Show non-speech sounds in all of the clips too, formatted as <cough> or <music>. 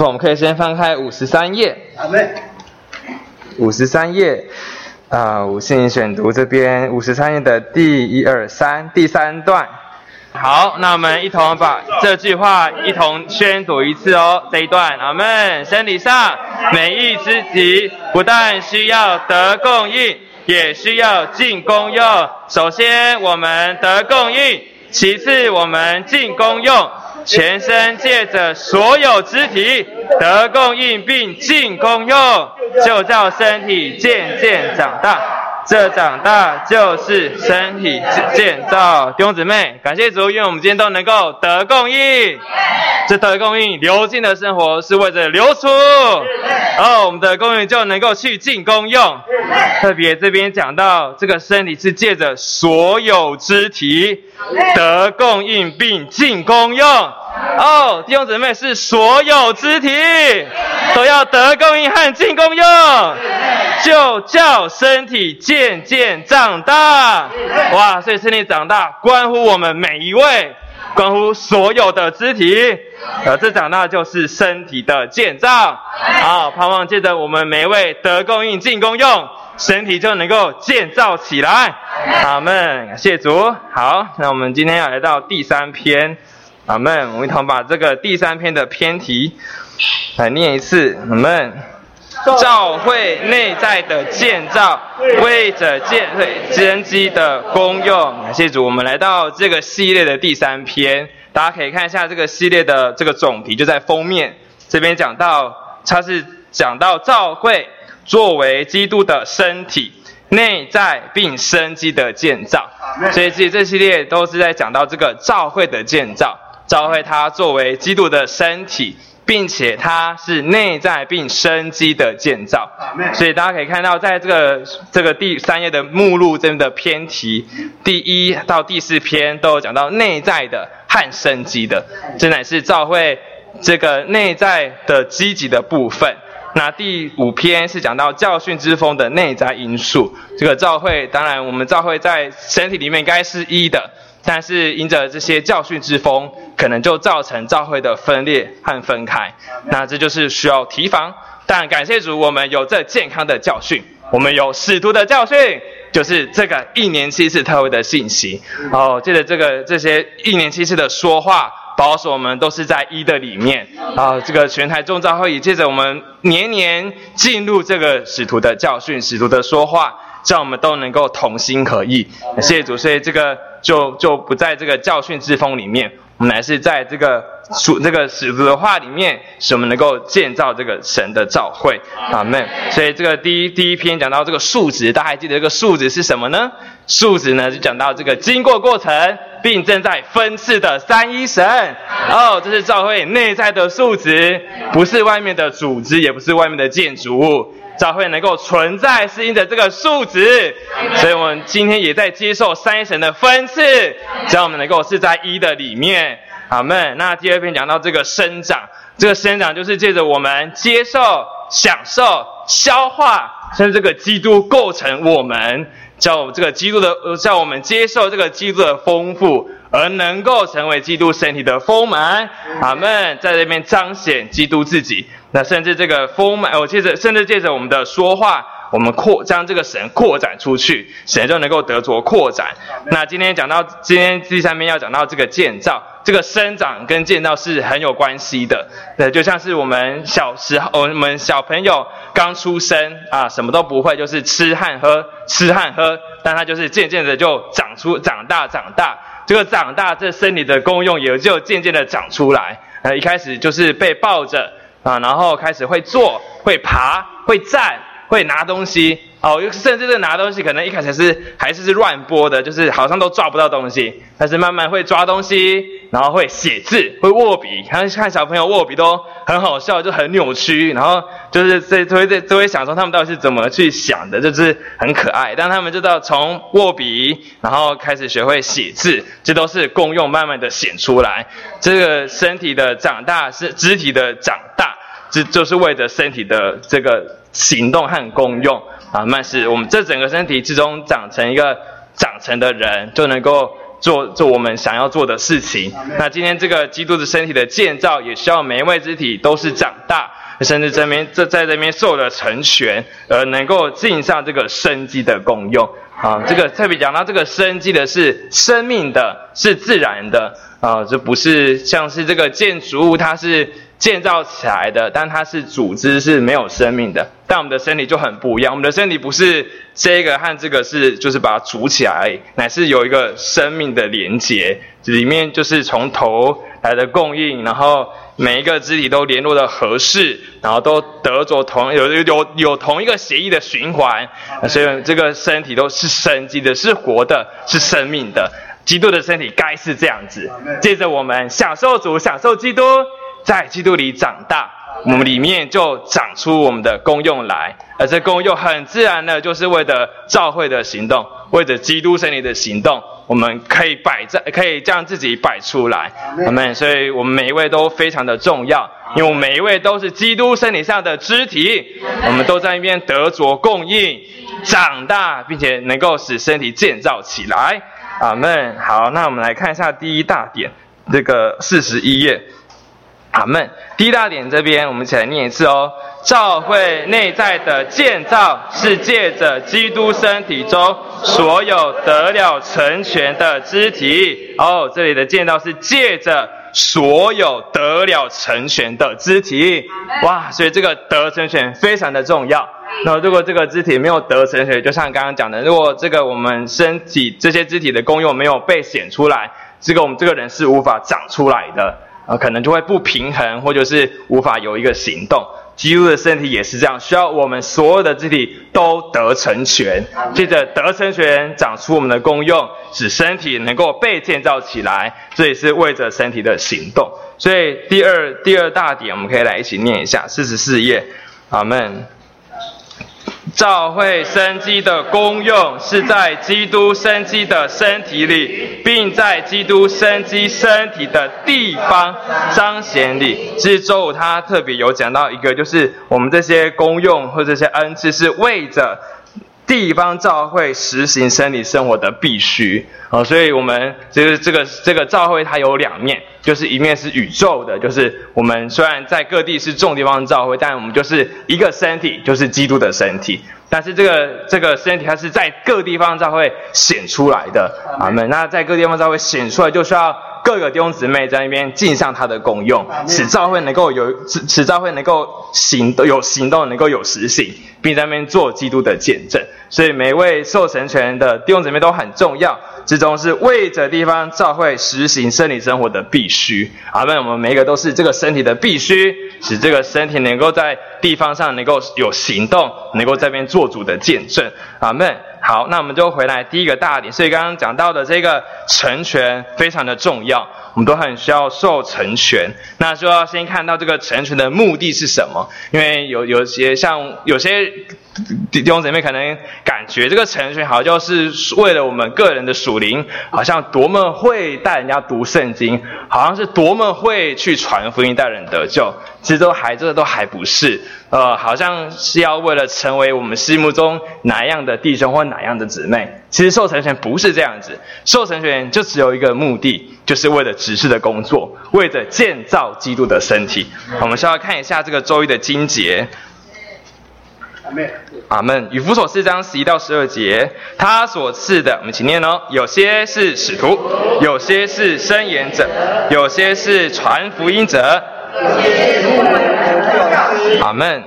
我们可以先翻开五十三页。阿妹，五十三页啊，五信选读这边五十三页的第一二三第三段。好，那我们一同把这句话一同宣读一次哦。这一段，阿门。身体上每一肢体不但需要得供应，也需要进功用。首先我们得供应，其次我们进功用。全身借着所有肢体得供应并进功用，就叫身体渐渐长大。这长大就是身体建造。弟兄姊妹，感谢主，因为我们今天都能够得供应。这得供应流进的生活是为了流出，然后我们的供应就能够去进功用。特别这边讲到，这个身体是借着所有肢体得供应并进功用。哦，弟兄姊妹是所有肢体都要得供应和进供用，就叫身体渐渐长大。哇，所以身体长大关乎我们每一位。关乎所有的肢体，呃，这长大就是身体的建造。好，盼望借着我们每一位得供应进供用，身体就能够建造起来。阿门，感谢主。好，那我们今天要来到第三篇。阿门，我们一同把这个第三篇的篇题来念一次。阿门。教会内在的建造，为着建会根基的功用。感谢主，我们来到这个系列的第三篇，大家可以看一下这个系列的这个总题，就在封面这边讲到，它是讲到教会作为基督的身体，内在并生机的建造。所以这这系列都是在讲到这个教会的建造，教会它作为基督的身体。并且它是内在并生机的建造，所以大家可以看到，在这个这个第三页的目录真的篇题，第一到第四篇都有讲到内在的和生机的，这乃是教会这个内在的积极的部分。那第五篇是讲到教训之风的内在因素，这个教会当然我们教会在身体里面应该是一的。但是因着这些教训之风，可能就造成教会的分裂和分开。那这就是需要提防。但感谢主，我们有这健康的教训，我们有使徒的教训，就是这个一年七次特会的信息。哦，借着这个这些一年七次的说话，保守我们都是在一的里面。啊，这个全台众召会也借着我们年年进入这个使徒的教训、使徒的说话，让我们都能够同心合意。谢谢主，所以这个。就就不在这个教训之风里面，我们乃是在这个属这个使徒的话里面，使我们能够建造这个神的教会，阿门。所以这个第一第一篇讲到这个数值，大家还记得这个数值是什么呢？数值呢就讲到这个经过过程并正在分次的三一神，哦，这是教会内在的数值，不是外面的组织，也不是外面的建筑物。教会能够存在，是因着这个数值，所以我们今天也在接受三神的分赐，只要我们能够是在一的里面，阿门。那第二篇讲到这个生长，这个生长就是借着我们接受、享受、消化，甚至这个基督构成我们，叫这个基督的，叫我们接受这个基督的丰富，而能够成为基督身体的丰满，阿门。在这边彰显基督自己。那甚至这个丰满，我借着甚至借着我们的说话，我们扩将这个神扩展出去，神就能够得着扩展。那今天讲到今天第三篇要讲到这个建造，这个生长跟建造是很有关系的。对，就像是我们小时候，我们小朋友刚出生啊，什么都不会，就是吃和喝，吃和喝，但他就是渐渐的就长出长大长大，这个长大这身体的功用也就渐渐的长出来。呃，一开始就是被抱着。啊，然后开始会坐、会爬、会站、会拿东西哦，甚至是拿东西，可能一开始是还是是乱拨的，就是好像都抓不到东西，但是慢慢会抓东西，然后会写字、会握笔，看看小朋友握笔都很好笑，就很扭曲，然后就是这都会这都会想说他们到底是怎么去想的，就是很可爱。但他们知道从握笔，然后开始学会写字，这都是功用慢慢的显出来。这个身体的长大是肢体的长大。这就是为了身体的这个行动和功用啊，慢是我们这整个身体之中长成一个长成的人，就能够做做我们想要做的事情。那今天这个基督的身体的建造，也需要每一位肢体都是长大，甚至这边这在这边受了成全，而能够尽上这个生机的功用。啊，这个特别讲到这个生机的是生命的，是自然的啊，这不是像是这个建筑物，它是。建造起来的，但它是组织是没有生命的。但我们的身体就很不一样，我们的身体不是这个和这个是就是把它组起来，乃是有一个生命的连接，里面就是从头来的供应，然后每一个肢体都联络的合适，然后都得着同有有有同一个协议的循环，所以这个身体都是生机的，是活的，是生命的。基督的身体该是这样子。接着我们享受主，享受基督。在基督里长大，我们里面就长出我们的功用来，而这功用很自然的，就是为了教会的行动，为着基督身体的行动，我们可以摆在，可以将自己摆出来，阿门。所以我们每一位都非常的重要，因为我们每一位都是基督身体上的肢体，我们都在那边得着供应、长大，并且能够使身体建造起来，阿门。好，那我们来看一下第一大点，这个四十一页。阿门。第一大点这边，我们一起来念一次哦。教会内在的建造是借着基督身体中所有得了成全的肢体。哦，这里的建造是借着所有得了成全的肢体。哇，所以这个得成全非常的重要。那如果这个肢体没有得成全，就像刚刚讲的，如果这个我们身体这些肢体的功用没有被显出来，这个我们这个人是无法长出来的。啊，可能就会不平衡，或者是无法有一个行动。基督的身体也是这样，需要我们所有的肢体都得成全，接着得成全，长出我们的功用，使身体能够被建造起来。这也是为着身体的行动。所以第二第二大点，我们可以来一起念一下四十四页，阿门。教会生机的功用是在基督生机的身体里，并在基督生机身体的地方彰显里。其实周五他特别有讲到一个，就是我们这些功用或这些恩赐是为着。地方教会实行生理生活的必须啊，所以我们就是这个这个教会它有两面，就是一面是宇宙的，就是我们虽然在各地是众地方教会，但我们就是一个身体，就是基督的身体。但是这个这个身体它是在各地方教会显出来的，阿门。那在各地方教会显出来，就需要。各个弟兄姊妹在那边尽上他的功用，使教会能够有使使教会能够行有行动，能够有实行，并在那边做基督的见证。所以每位受神权的弟兄姊妹都很重要，之中是为着地方教会实行生理生活的必须。阿门。我们每一个都是这个身体的必须，使这个身体能够在地方上能够有行动，能够在边做主的见证。阿门。好，那我们就回来第一个大点，所以刚刚讲到的这个成全非常的重要，我们都很需要受成全。那就要先看到这个成全的目的是什么，因为有有些像有些。弟兄姊妹可能感觉这个成全好像就是为了我们个人的属灵，好像多么会带人家读圣经，好像是多么会去传福音带人得救，其实都还这个都还不是，呃，好像是要为了成为我们心目中哪样的弟兄或哪样的姊妹。其实受成全不是这样子，受成全就只有一个目的，就是为了指示的工作，为了建造基督的身体。我们需要看一下这个周一的经节。阿门。以弗所四章十一到十二节，他所赐的，我们请念哦。有些是使徒，有些是申言者，有些是传福音者。阿门。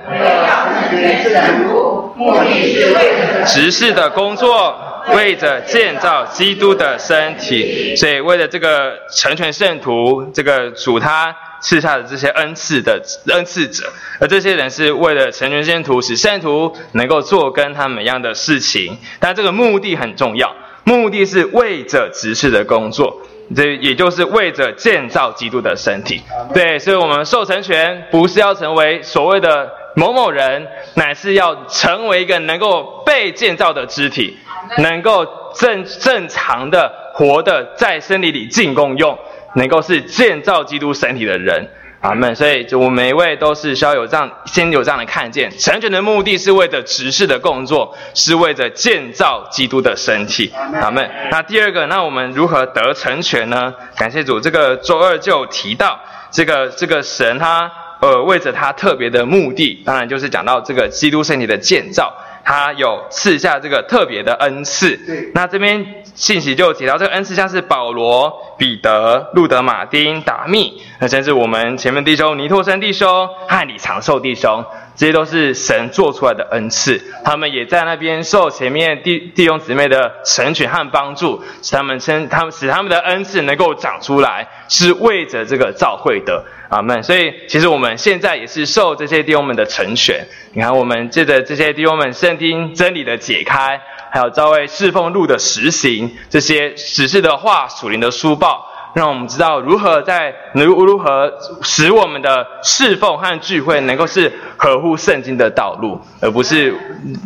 执事的工作，为着建造基督的身体，所以为了这个成全圣徒，这个主他。赐下的这些恩赐的恩赐者，而这些人是为了成全圣徒，使圣徒能够做跟他们一样的事情。但这个目的很重要，目的是为着执事的工作，这也就是为着建造基督的身体。对，所以我们受成全不是要成为所谓的某某人，乃是要成为一个能够被建造的肢体，能够正正常的活的在身体里进功用。能够是建造基督身体的人，阿门。所以，就我们每一位都是需要有这样，先有这样的看见。成全的目的是为着执事的工作，是为着建造基督的身体。阿门。那第二个，那我们如何得成全呢？感谢主，这个周二就提到这个这个神他呃为着他特别的目的，当然就是讲到这个基督身体的建造。他有赐下这个特别的恩赐，那这边信息就提到这个恩赐，像是保罗、彼得、路德、马丁、达密，那甚至我们前面弟兄尼托生弟兄和李长寿弟兄，这些都是神做出来的恩赐，他们也在那边受前面弟弟兄姊妹的成全和帮助，使他们称他们使他们的恩赐能够长出来，是为着这个召会的。阿门。所以，其实我们现在也是受这些弟兄们的成全。你看，我们借着这些弟兄们圣经真理的解开，还有朝为侍奉路的实行，这些指示的话、属灵的书报，让我们知道如何在如如何使我们的侍奉和聚会能够是合乎圣经的道路，而不是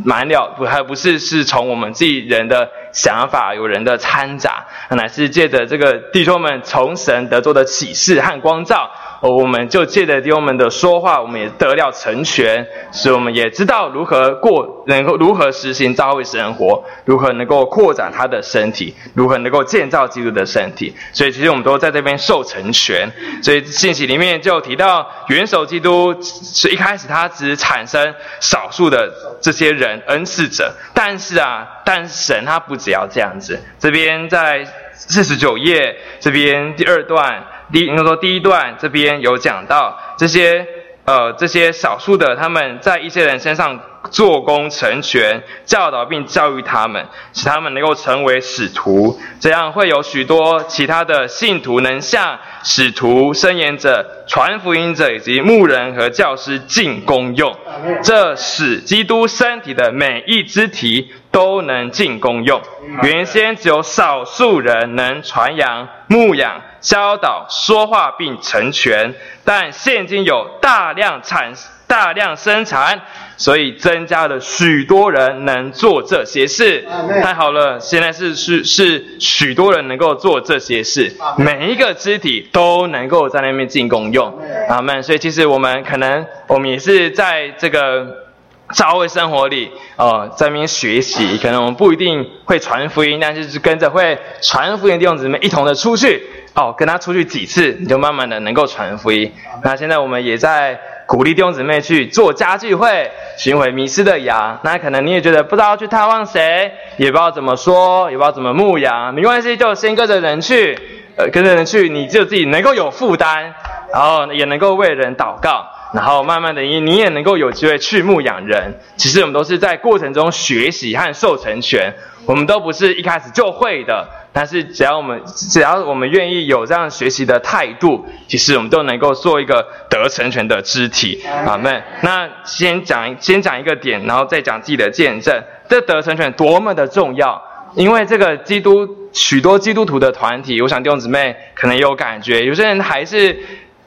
满了不还不是是从我们自己人的想法、有人的掺杂，乃是借着这个弟兄们从神得做的启示和光照。哦，我们就借着弟兄们的说话，我们也得了成全，使我们也知道如何过，能够如何实行教会生活，如何能够扩展他的身体，如何能够建造基督的身体。所以其实我们都在这边受成全。所以信息里面就提到，元首基督是一开始他只产生少数的这些人恩赐者，但是啊，但神他不只要这样子。这边在四十九页这边第二段。第应该说第一段这边有讲到这些呃这些少数的他们在一些人身上做工成全教导并教育他们，使他们能够成为使徒，这样会有许多其他的信徒能向使徒、伸言者、传福音者以及牧人和教师进功用，这使基督身体的每一肢体都能进功用。原先只有少数人能传扬、牧养。教导说话并成全，但现今有大量产、大量生产，所以增加了许多人能做这些事。太好了，现在是是是许多人能够做这些事，每一个肢体都能够在那边进功用。阿门。所以其实我们可能我们也是在这个。教会生活里，哦，在那边学习，可能我们不一定会传福音，但是跟着会传福音的弟兄姊妹一同的出去，哦，跟他出去几次，你就慢慢的能够传福音。那现在我们也在鼓励弟兄姊妹去做家聚会，寻回迷失的羊。那可能你也觉得不知道去探望谁，也不知道怎么说，也不知道怎么牧羊，没关系，就先跟着人去，呃，跟着人去，你就自己能够有负担，然后也能够为人祷告。然后慢慢的，你你也能够有机会去牧养人。其实我们都是在过程中学习和受成全，我们都不是一开始就会的。但是只要我们只要我们愿意有这样学习的态度，其实我们都能够做一个得成全的肢体。阿门。那先讲先讲一个点，然后再讲自己的见证。这得成全多么的重要，因为这个基督许多基督徒的团体，我想弟兄姊妹可能有感觉，有些人还是。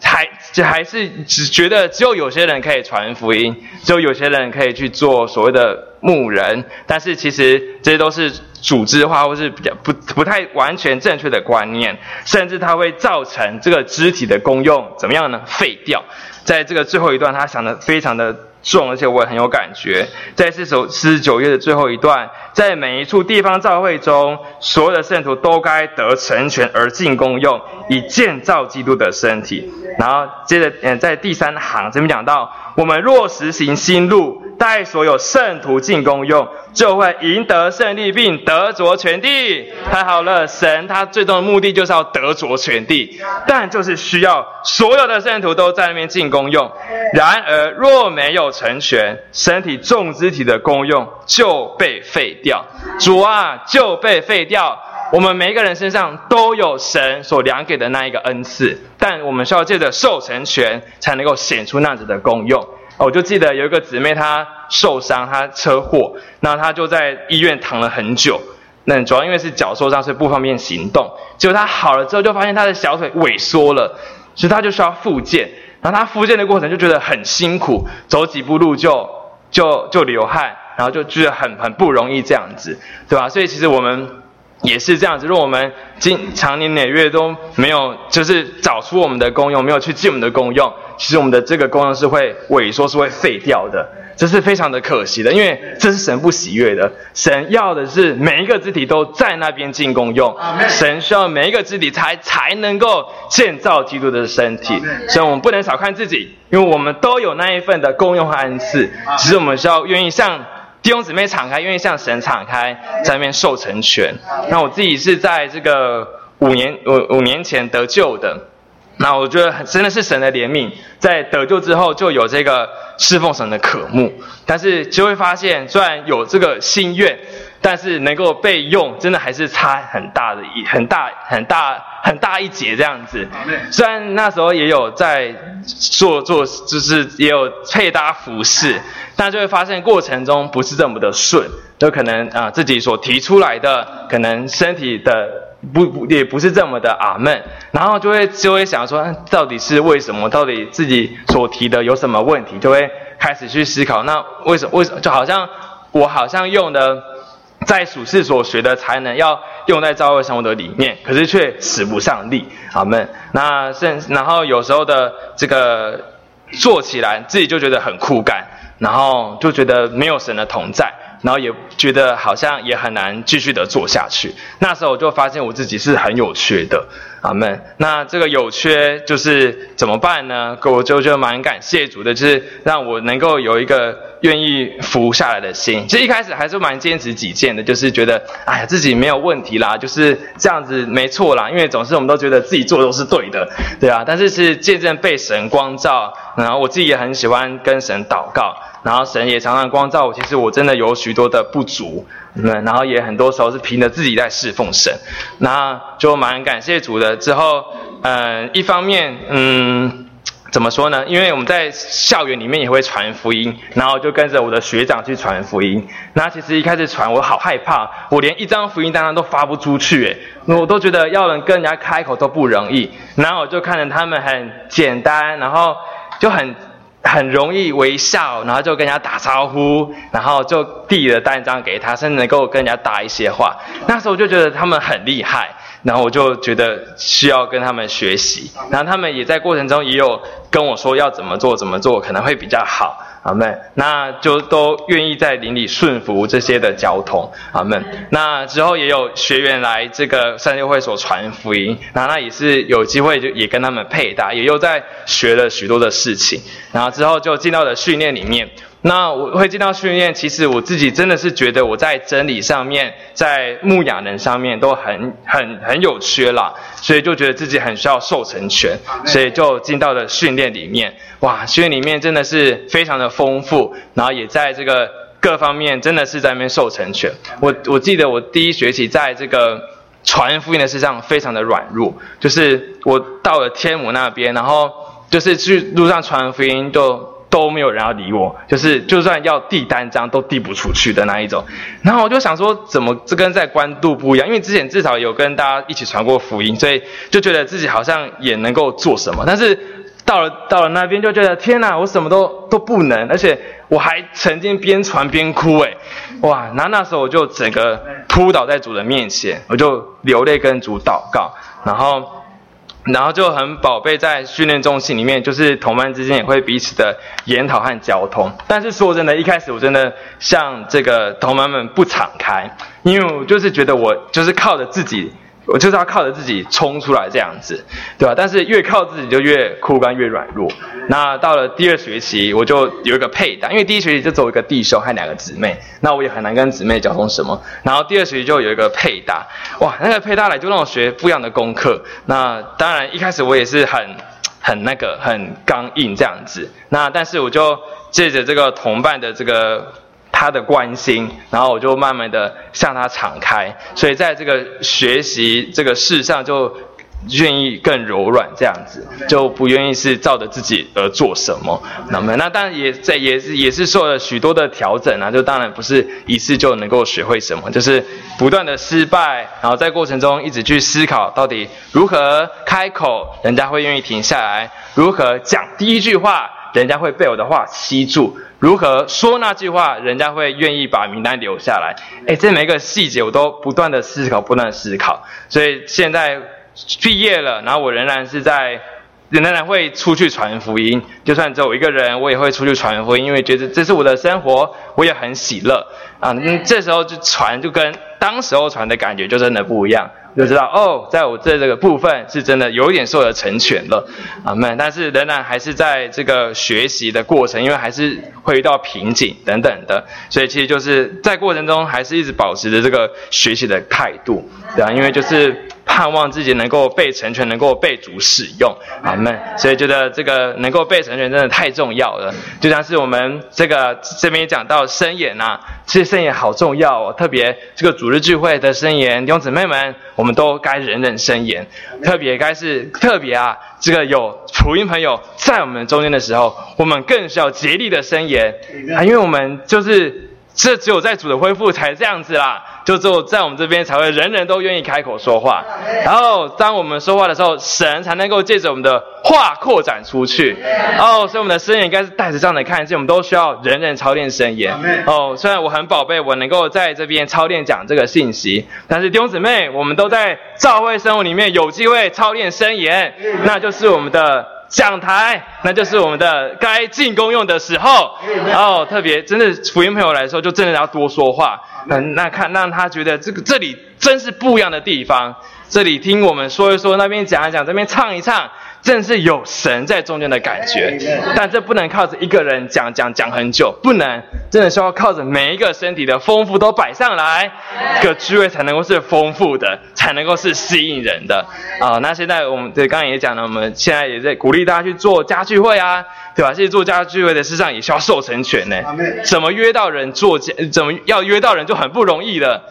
还就还是只觉得只有有些人可以传福音，只有有些人可以去做所谓的牧人，但是其实这些都是组织化或是比较不不太完全正确的观念，甚至它会造成这个肢体的功用怎么样呢？废掉。在这个最后一段，他想的非常的。重，而且我也很有感觉。在四首四十九页的最后一段，在每一处地方教会中，所有的圣徒都该得成全而进功用，以建造基督的身体。然后接着，嗯，在第三行这边讲到，我们若实行新路，带所有圣徒进功用，就会赢得胜利，并得着全地。太好了，神他最终的目的就是要得着全地，但就是需要所有的圣徒都在那边进功用。然而，若没有成全，身体众肢体的功用就被废掉。主啊，就被废掉。我们每一个人身上都有神所量给的那一个恩赐，但我们需要借着受成全，才能够显出那样子的功用。我就记得有一个姊妹，她受伤，她车祸，那她就在医院躺了很久。那主要因为是脚受伤，所以不方便行动。结果她好了之后，就发现她的小腿萎缩了，所以她就需要复健。然后她复健的过程就觉得很辛苦，走几步路就就就流汗，然后就觉得很很不容易这样子，对吧？所以其实我们。也是这样子，如果我们经常年累月都没有，就是找出我们的功用，没有去尽我们的功用，其实我们的这个功用是会萎缩，是会废掉的，这是非常的可惜的，因为这是神不喜悦的。神要的是每一个肢体都在那边进功用，神需要每一个肢体才才能够建造基督的身体，所以我们不能小看自己，因为我们都有那一份的功用和恩赐，只是我们需要愿意向。弟兄姊妹敞开，愿意向神敞开，在那边受成全。那我自己是在这个五年五五年前得救的，那我觉得真的是神的怜悯，在得救之后就有这个侍奉神的渴慕，但是就会发现，虽然有这个心愿。但是能够被用，真的还是差很大的一很大很大很大一截这样子。虽然那时候也有在做做，就是也有配搭服饰，但就会发现过程中不是这么的顺，就可能啊自己所提出来的，可能身体的不不也不是这么的阿闷，然后就会就会想说，到底是为什么？到底自己所提的有什么问题？就会开始去思考，那为什么为什么就好像我好像用的。在属世所学的才能要用在教会生活的里面，可是却使不上力。阿门，那甚然后有时候的这个做起来自己就觉得很枯干，然后就觉得没有神的同在，然后也觉得好像也很难继续的做下去。那时候我就发现我自己是很有缺的。阿门。那这个有缺就是怎么办呢？我就就蛮感谢主的，就是让我能够有一个愿意服下来的心。其实一开始还是蛮坚持己见的，就是觉得哎呀自己没有问题啦，就是这样子没错啦。因为总是我们都觉得自己做都是对的，对啊。但是是见证被神光照，然后我自己也很喜欢跟神祷告，然后神也常常光照我。其实我真的有许多的不足。嗯，然后也很多时候是凭着自己在侍奉神，那就蛮感谢主的。之后，嗯，一方面，嗯，怎么说呢？因为我们在校园里面也会传福音，然后就跟着我的学长去传福音。那其实一开始传，我好害怕，我连一张福音单都发不出去，诶，我都觉得要能跟人家开口都不容易。然后我就看着他们很简单，然后就很。很容易微笑，然后就跟人家打招呼，然后就递了单张给他，甚至能够跟人家搭一些话。那时候我就觉得他们很厉害，然后我就觉得需要跟他们学习。然后他们也在过程中也有跟我说要怎么做，怎么做可能会比较好。阿门，那就都愿意在邻里顺服这些的交通。阿门。那之后也有学员来这个三六会所传福音，那那也是有机会就也跟他们配搭，也又在学了许多的事情。然后之后就进到了训练里面。那我会进到训练，其实我自己真的是觉得我在真理上面，在牧养人上面都很很很有缺啦，所以就觉得自己很需要受成全，所以就进到了训练里面。哇，训练里面真的是非常的丰富，然后也在这个各方面真的是在那边受成全。我我记得我第一学期在这个传福音的事上非常的软弱，就是我到了天母那边，然后就是去路上传福音就。都没有人要理我，就是就算要递单张都递不出去的那一种。然后我就想说，怎么这跟在关渡不一样？因为之前至少有跟大家一起传过福音，所以就觉得自己好像也能够做什么。但是到了到了那边，就觉得天哪，我什么都都不能，而且我还曾经边传边哭，哎，哇！然后那时候我就整个扑倒在主的面前，我就流泪跟主祷告，然后。然后就很宝贝，在训练中心里面，就是同伴之间也会彼此的研讨和交通。但是说真的，一开始我真的向这个同伴们不敞开，因为我就是觉得我就是靠着自己。我就是要靠着自己冲出来这样子，对吧？但是越靠自己就越枯干越软弱。那到了第二学期，我就有一个配搭，因为第一学期就走一个弟兄和两个姊妹，那我也很难跟姊妹交通什么。然后第二学期就有一个配搭，哇，那个配搭来就让我学不一样的功课。那当然一开始我也是很很那个很刚硬这样子。那但是我就借着这个同伴的这个。他的关心，然后我就慢慢的向他敞开，所以在这个学习这个事上就愿意更柔软，这样子就不愿意是照着自己而做什么。那么那当然也在也是也是受了许多的调整啊，就当然不是一次就能够学会什么，就是不断的失败，然后在过程中一直去思考到底如何开口，人家会愿意停下来，如何讲第一句话。人家会被我的话吸住？如何说那句话，人家会愿意把名单留下来？哎，这每一个细节我都不断的思考，不断的思考。所以现在毕业了，然后我仍然是在。仍然会出去传福音，就算只有一个人，我也会出去传福音，因为觉得这是我的生活，我也很喜乐啊。嗯，这时候就传，就跟当时候传的感觉就真的不一样，就知道哦，在我这这个部分是真的有点受了成全了啊们，但是仍然还是在这个学习的过程，因为还是会遇到瓶颈等等的，所以其实就是在过程中还是一直保持着这个学习的态度，对啊，因为就是。盼望自己能够被成全，能够被主使用，阿门。所以觉得这个能够被成全真的太重要了。就像是我们这个这边也讲到声言呐，其实声言好重要哦。特别这个主日聚会的声言，弟兄姊妹们，我们都该人人声言。特别该是特别啊，这个有福音朋友在我们中间的时候，我们更需要竭力的声言啊，因为我们就是这只有在主的恢复才这样子啦。就只有在我们这边才会人人都愿意开口说话，然后当我们说话的时候，神才能够借着我们的话扩展出去。哦，所以我们的声言应该是带着这样的看见，我们都需要人人操练声言。哦，虽然我很宝贝我能够在这边操练讲这个信息，但是弟兄姊妹，我们都在教会生活里面有机会操练声言，那就是我们的。讲台，那就是我们的该进攻用的时候。然后特别，真的福音朋友来说，就真的要多说话。嗯，那看让他觉得这个这里真是不一样的地方。这里听我们说一说，那边讲一讲，这边唱一唱。正是有神在中间的感觉，但这不能靠着一个人讲讲讲很久，不能，真的是要靠着每一个身体的丰富都摆上来，这个聚会才能够是丰富的，才能够是吸引人的啊。那现在我们对刚刚也讲了，我们现在也在鼓励大家去做家聚会啊，对吧？其实做家聚会的事上也需要授成全呢。怎么约到人做家？怎么要约到人就很不容易了。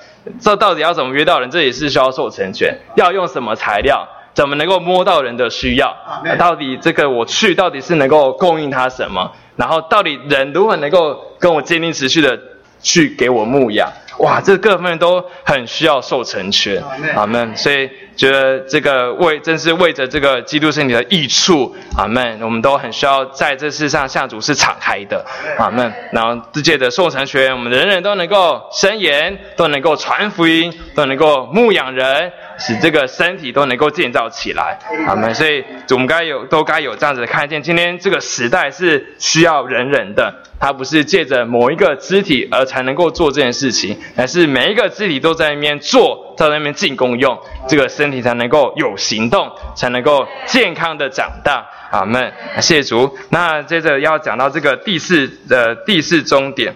这到底要怎么约到人？这也是需要授成全，要用什么材料？怎么能够摸到人的需要？到底这个我去到底是能够供应他什么？然后到底人如何能够跟我坚定持续的去给我牧养？哇，这各方面都很需要受成全，阿门。所以觉得这个为正是为着这个基督身体的益处，阿门。我们都很需要在这世上向主是敞开的，阿门。然后世界的受成全，我们人人都能够伸言，都能够传福音，都能够牧养人。使这个身体都能够建造起来，阿门？所以我们该有都该有这样子的看见。今天这个时代是需要人人的，他不是借着某一个肢体而才能够做这件事情，而是每一个肢体都在那边做，在那边进功用，这个身身体才能够有行动，才能够健康的长大。阿门。谢谢主。那接着要讲到这个第四的第四终点，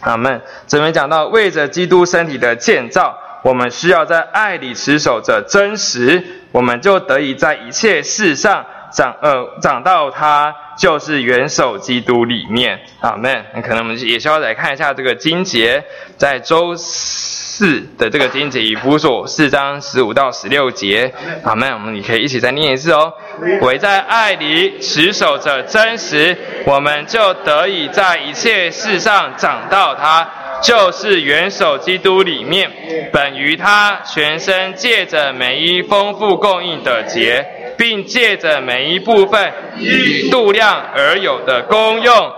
阿门。这边讲到为着基督身体的建造。我们需要在爱里持守着真实，我们就得以在一切事上长呃长到他就是元首基督里面。阿门。那可能我们也需要来看一下这个经节，在周四四的这个经节以弗所四章十五到十六节。阿门。我们也可以一起再念一次哦。唯在爱里持守着真实，我们就得以在一切事上长到他。就是元首基督里面，本于他全身借着每一丰富供应的节，并借着每一部分与度量而有的功用，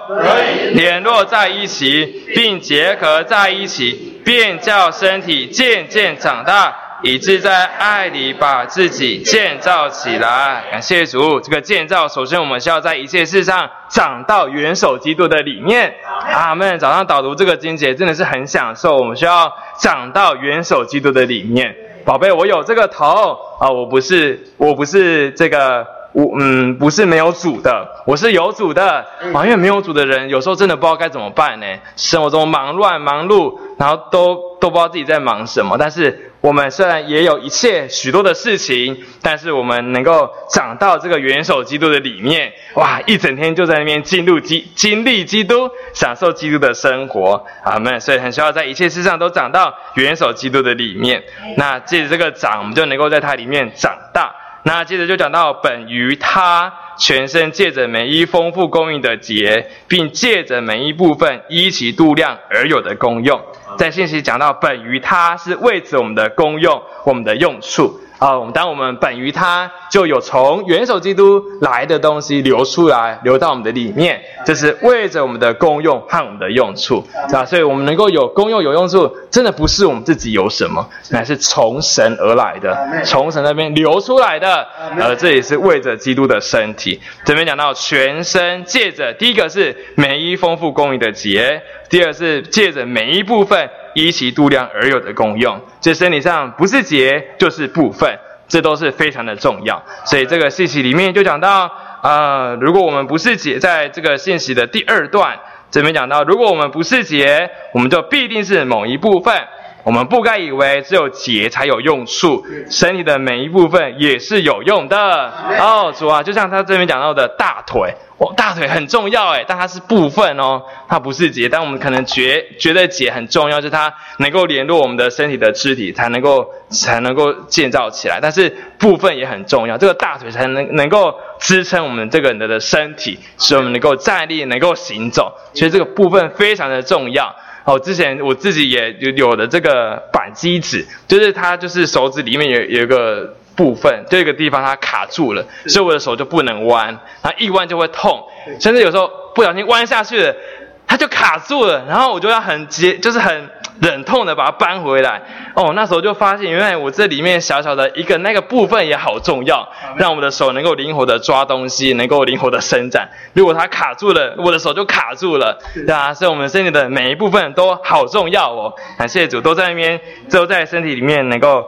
联络在一起，并结合在一起，便叫身体渐渐长大。以致在爱里把自己建造起来，感谢主。这个建造，首先我们需要在一切事上长到元首基督的里面。阿门。早上导读这个经节真的是很享受。我们需要长到元首基督的里面。宝贝，我有这个头啊，我不是，我不是这个，我嗯，不是没有主的，我是有主的。啊，因为没有主的人，有时候真的不知道该怎么办呢？生活中忙乱忙碌，然后都都不知道自己在忙什么，但是。我们虽然也有一切许多的事情，但是我们能够长到这个元首基督的里面，哇，一整天就在那边进入基经历基督，享受基督的生活，阿门。所以很需要在一切事上都长到元首基督的里面。那借着这个长，我们就能够在它里面长大。那接着就讲到本于他全身借着每一丰富供应的节，并借着每一部分依其度量而有的功用。在信息讲到本于他是为此我们的功用，我们的用处。啊，我们当我们本于他，就有从元首基督来的东西流出来，流到我们的里面，这是为着我们的功用和我们的用处，啊，所以我们能够有功用有用处，真的不是我们自己有什么，乃是从神而来的，从神那边流出来的，呃，这也是为着基督的身体。这边讲到全身借着，第一个是每一丰富供应的节，第二是借着每一部分。依其度量而有的功用，这身体上不是节就是部分，这都是非常的重要。所以这个信息里面就讲到，呃，如果我们不是节，在这个信息的第二段这边讲到，如果我们不是节，我们就必定是某一部分。我们不该以为只有节才有用处，身体的每一部分也是有用的。哦，主啊，就像他这边讲到的大腿，哦，大腿很重要诶，但它是部分哦，它不是节。但我们可能觉觉得节很重要，就是它能够联络我们的身体的肢体，才能够才能够建造起来。但是部分也很重要，这个大腿才能能够支撑我们这个人的身体，使我们能够站立，能够行走。所以这个部分非常的重要。哦，之前我自己也有有的这个板机指，就是它就是手指里面有有一个部分，这个地方它卡住了，所以我的手就不能弯，然后一弯就会痛，甚至有时候不小心弯下去了，它就卡住了，然后我就要很接，就是很。忍痛的把它搬回来哦，那时候就发现，原来我这里面小小的一个那个部分也好重要，让我们的手能够灵活的抓东西，能够灵活的伸展。如果它卡住了，我的手就卡住了，对啊，所以我们身体的每一部分都好重要哦。感谢主，都在那边，都在身体里面能够。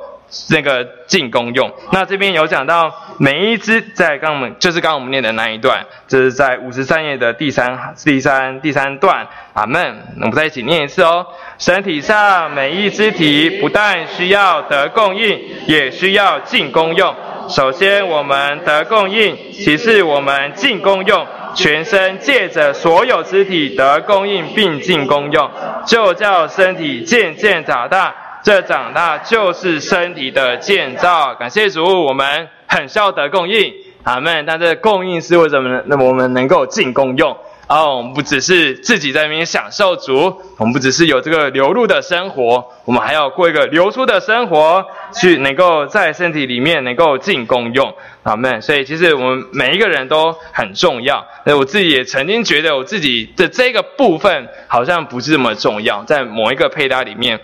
那个进攻用，那这边有讲到每一支，在刚我们就是刚我们念的那一段，这是在五十三页的第三第三第三段，阿门。我们再一起念一次哦。身体上每一肢体不但需要得供应，也需要进攻用。首先我们得供应，其次我们进攻用，全身借着所有肢体得供应并进攻用，就叫身体渐渐长大。这长大就是身体的建造，感谢主，我们很需要得供应，阿门。但这供应是为什么呢？那么我们能够进功用，哦，我们不只是自己在那边享受主，我们不只是有这个流入的生活，我们还要过一个流出的生活，去能够在身体里面能够进功用，阿门。所以其实我们每一个人都很重要。那我自己也曾经觉得我自己的这个部分好像不是这么重要，在某一个配搭里面。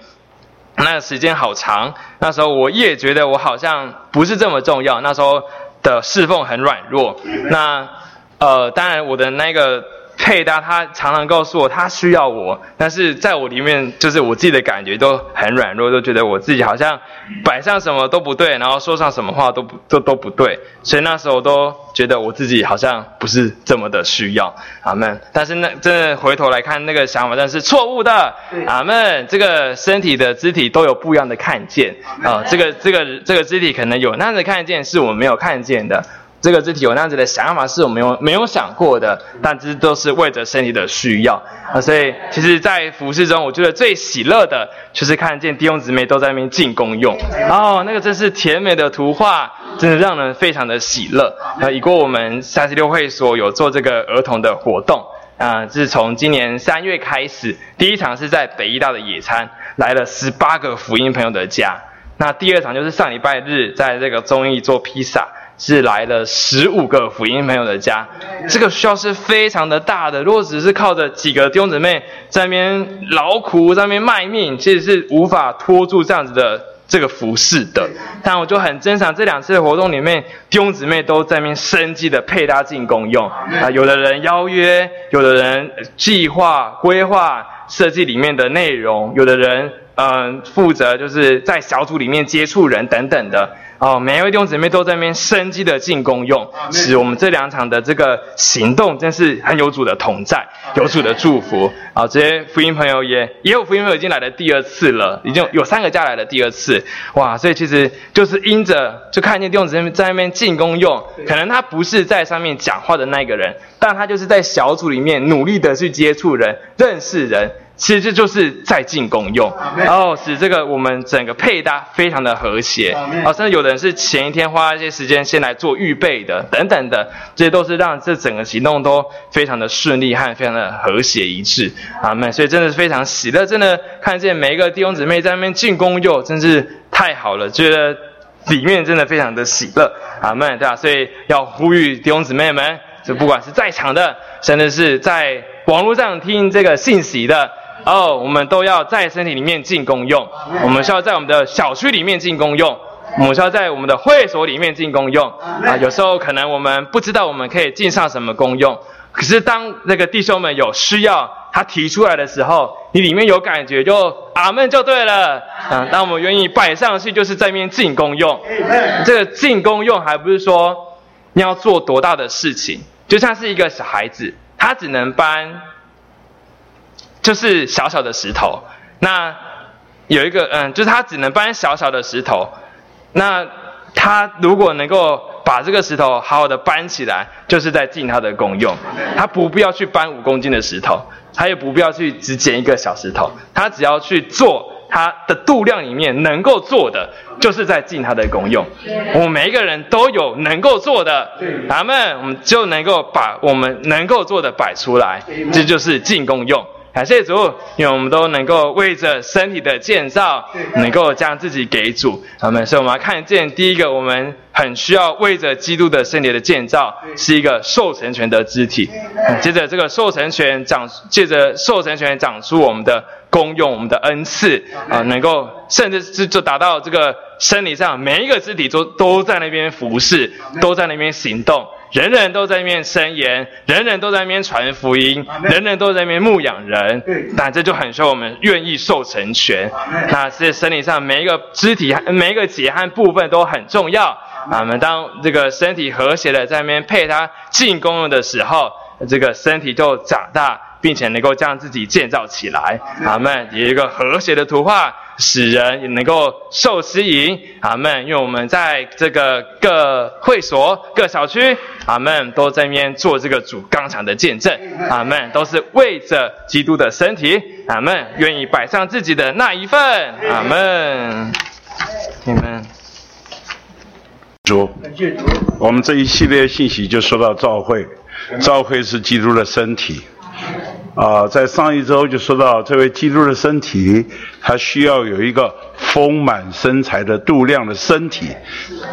那时间好长，那时候我也觉得我好像不是这么重要。那时候的侍奉很软弱。那呃，当然我的那个。配搭，他常常告诉我他需要我，但是在我里面，就是我自己的感觉都很软弱，都觉得我自己好像摆上什么都不对，然后说上什么话都不都都不对，所以那时候都觉得我自己好像不是这么的需要，阿门。但是那真的回头来看，那个想法真的是错误的，阿门。这个身体的肢体都有不一样的看见啊，这个这个这个肢体可能有那样的看见，是我们没有看见的。这个肢体有那样子的想法，是我没有没有想过的，但这都是为着身体的需要啊。所以，其实，在服饰中，我觉得最喜乐的，就是看见弟兄姊妹都在那边进功用哦，那个真是甜美的图画，真的让人非常的喜乐。啊，以过我们三十六会所有做这个儿童的活动啊，自从今年三月开始，第一场是在北医大的野餐，来了十八个福音朋友的家。那第二场就是上礼拜日在这个中艺做披萨。是来了十五个福音朋友的家，这个需要是非常的大的。如果只是靠着几个弟兄姊妹在那边劳苦，在那边卖命，其实是无法拖住这样子的这个服饰的。但我就很珍赏这两次的活动里面，弟兄姊妹都在那边生机的配搭进攻用啊，有的人邀约，有的人计划规划设计里面的内容，有的人嗯负责就是在小组里面接触人等等的。哦，每一位弟兄姊妹都在那边生机的进攻用，使我们这两场的这个行动真是很有主的同在，有主的祝福。啊，这些福音朋友也也有福音朋友已经来了第二次了，已经有三个家来了第二次。哇，所以其实就是因着就看见弟兄姊妹在那边进攻用，可能他不是在上面讲话的那个人，但他就是在小组里面努力的去接触人、认识人。其实这就是在进攻用，然后使这个我们整个配搭非常的和谐，啊，甚至有的人是前一天花一些时间先来做预备的，等等的，这些都是让这整个行动都非常的顺利和非常的和谐一致，阿门。所以真的是非常喜乐，真的看见每一个弟兄姊妹在那边进攻用，真是太好了，觉得里面真的非常的喜乐，阿门，对吧？所以要呼吁弟兄姊妹们，就不管是在场的，甚至是在网络上听这个信息的，哦，我们都要在身体里面进功用，我们需要在我们的小区里面进功用，我们需要在我们的会所里面进功用，啊，有时候可能我们不知道我们可以进上什么功用，可是当那个弟兄们有需要。他提出来的时候，你里面有感觉，就阿门就对了。嗯，当我们愿意摆上去，就是在面进攻用。这个进攻用还不是说你要做多大的事情，就像是一个小孩子，他只能搬就是小小的石头。那有一个嗯，就是他只能搬小小的石头。那他如果能够把这个石头好好的搬起来，就是在尽他的功用。他不必要去搬五公斤的石头。他也不必要去只捡一个小石头，他只要去做他的度量里面能够做的，就是在尽他的功用。我们每一个人都有能够做的，咱们我们就能够把我们能够做的摆出来，这就是尽功用。感谢主，因为我们都能够为着身体的建造，能够将自己给主。我们所以我们要看见第一个，我们很需要为着基督的身体的建造，是一个受成全的肢体。接着这个受成全长，借着受成全长出我们的功用，我们的恩赐啊，能够甚至是就达到这个生理上每一个肢体都都在那边服侍，都在那边行动。人人都在那边伸言，人人都在那边传福音，人人都在那边牧养人。那这就很需要我们愿意受成全。那在身体上每一个肢体、每一个节和部分都很重要。啊，我们当这个身体和谐的在那边配它进攻的时候，这个身体就长大，并且能够将自己建造起来。啊，们有一个和谐的图画。使人也能够受吸引，阿门。因为我们在这个各会所、各小区，阿门，都在面做这个主刚强的见证，阿门，都是为着基督的身体，阿门，愿意摆上自己的那一份，阿门。你们主，我们这一系列信息就说到召会，召会是基督的身体。啊，在上一周就说到，这位基督的身体，他需要有一个丰满身材的度量的身体，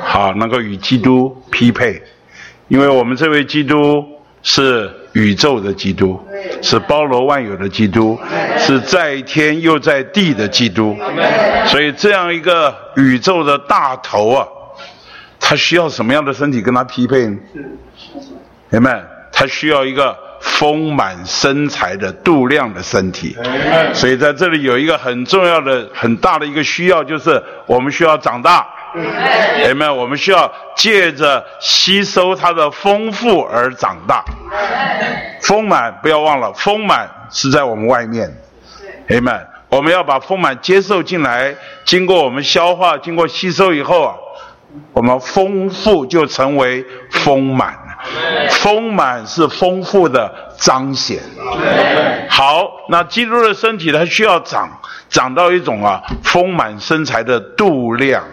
好，能够与基督匹配。因为我们这位基督是宇宙的基督，是包罗万有的基督，是在天又在地的基督，所以这样一个宇宙的大头啊，他需要什么样的身体跟他匹配呢？明白？他需要一个。丰满身材的度量的身体，所以在这里有一个很重要的、很大的一个需要，就是我们需要长大。明白？我们需要借着吸收它的丰富而长大。丰满，不要忘了，丰满是在我们外面。明白？我们要把丰满接受进来，经过我们消化、经过吸收以后啊，我们丰富就成为丰满。丰满是丰富的彰显。好，那基督的身体它需要长，长到一种啊丰满身材的度量。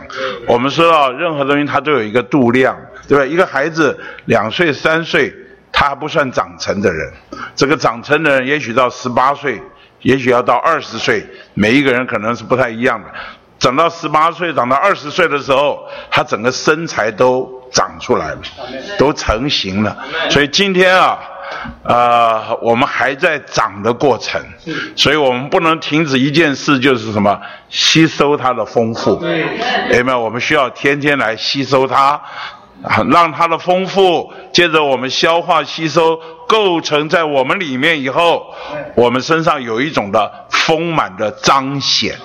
我们说到任何东西它都有一个度量，对吧？一个孩子两岁三岁，他还不算长成的人。这个长成的人也许到十八岁，也许要到二十岁，每一个人可能是不太一样的。长到十八岁，长到二十岁的时候，他整个身材都长出来了，都成型了。所以今天啊，呃，我们还在长的过程，所以我们不能停止一件事，就是什么吸收它的丰富。朋友们？我们需要天天来吸收它。让它的丰富，接着我们消化吸收，构成在我们里面以后，我们身上有一种的丰满的彰显。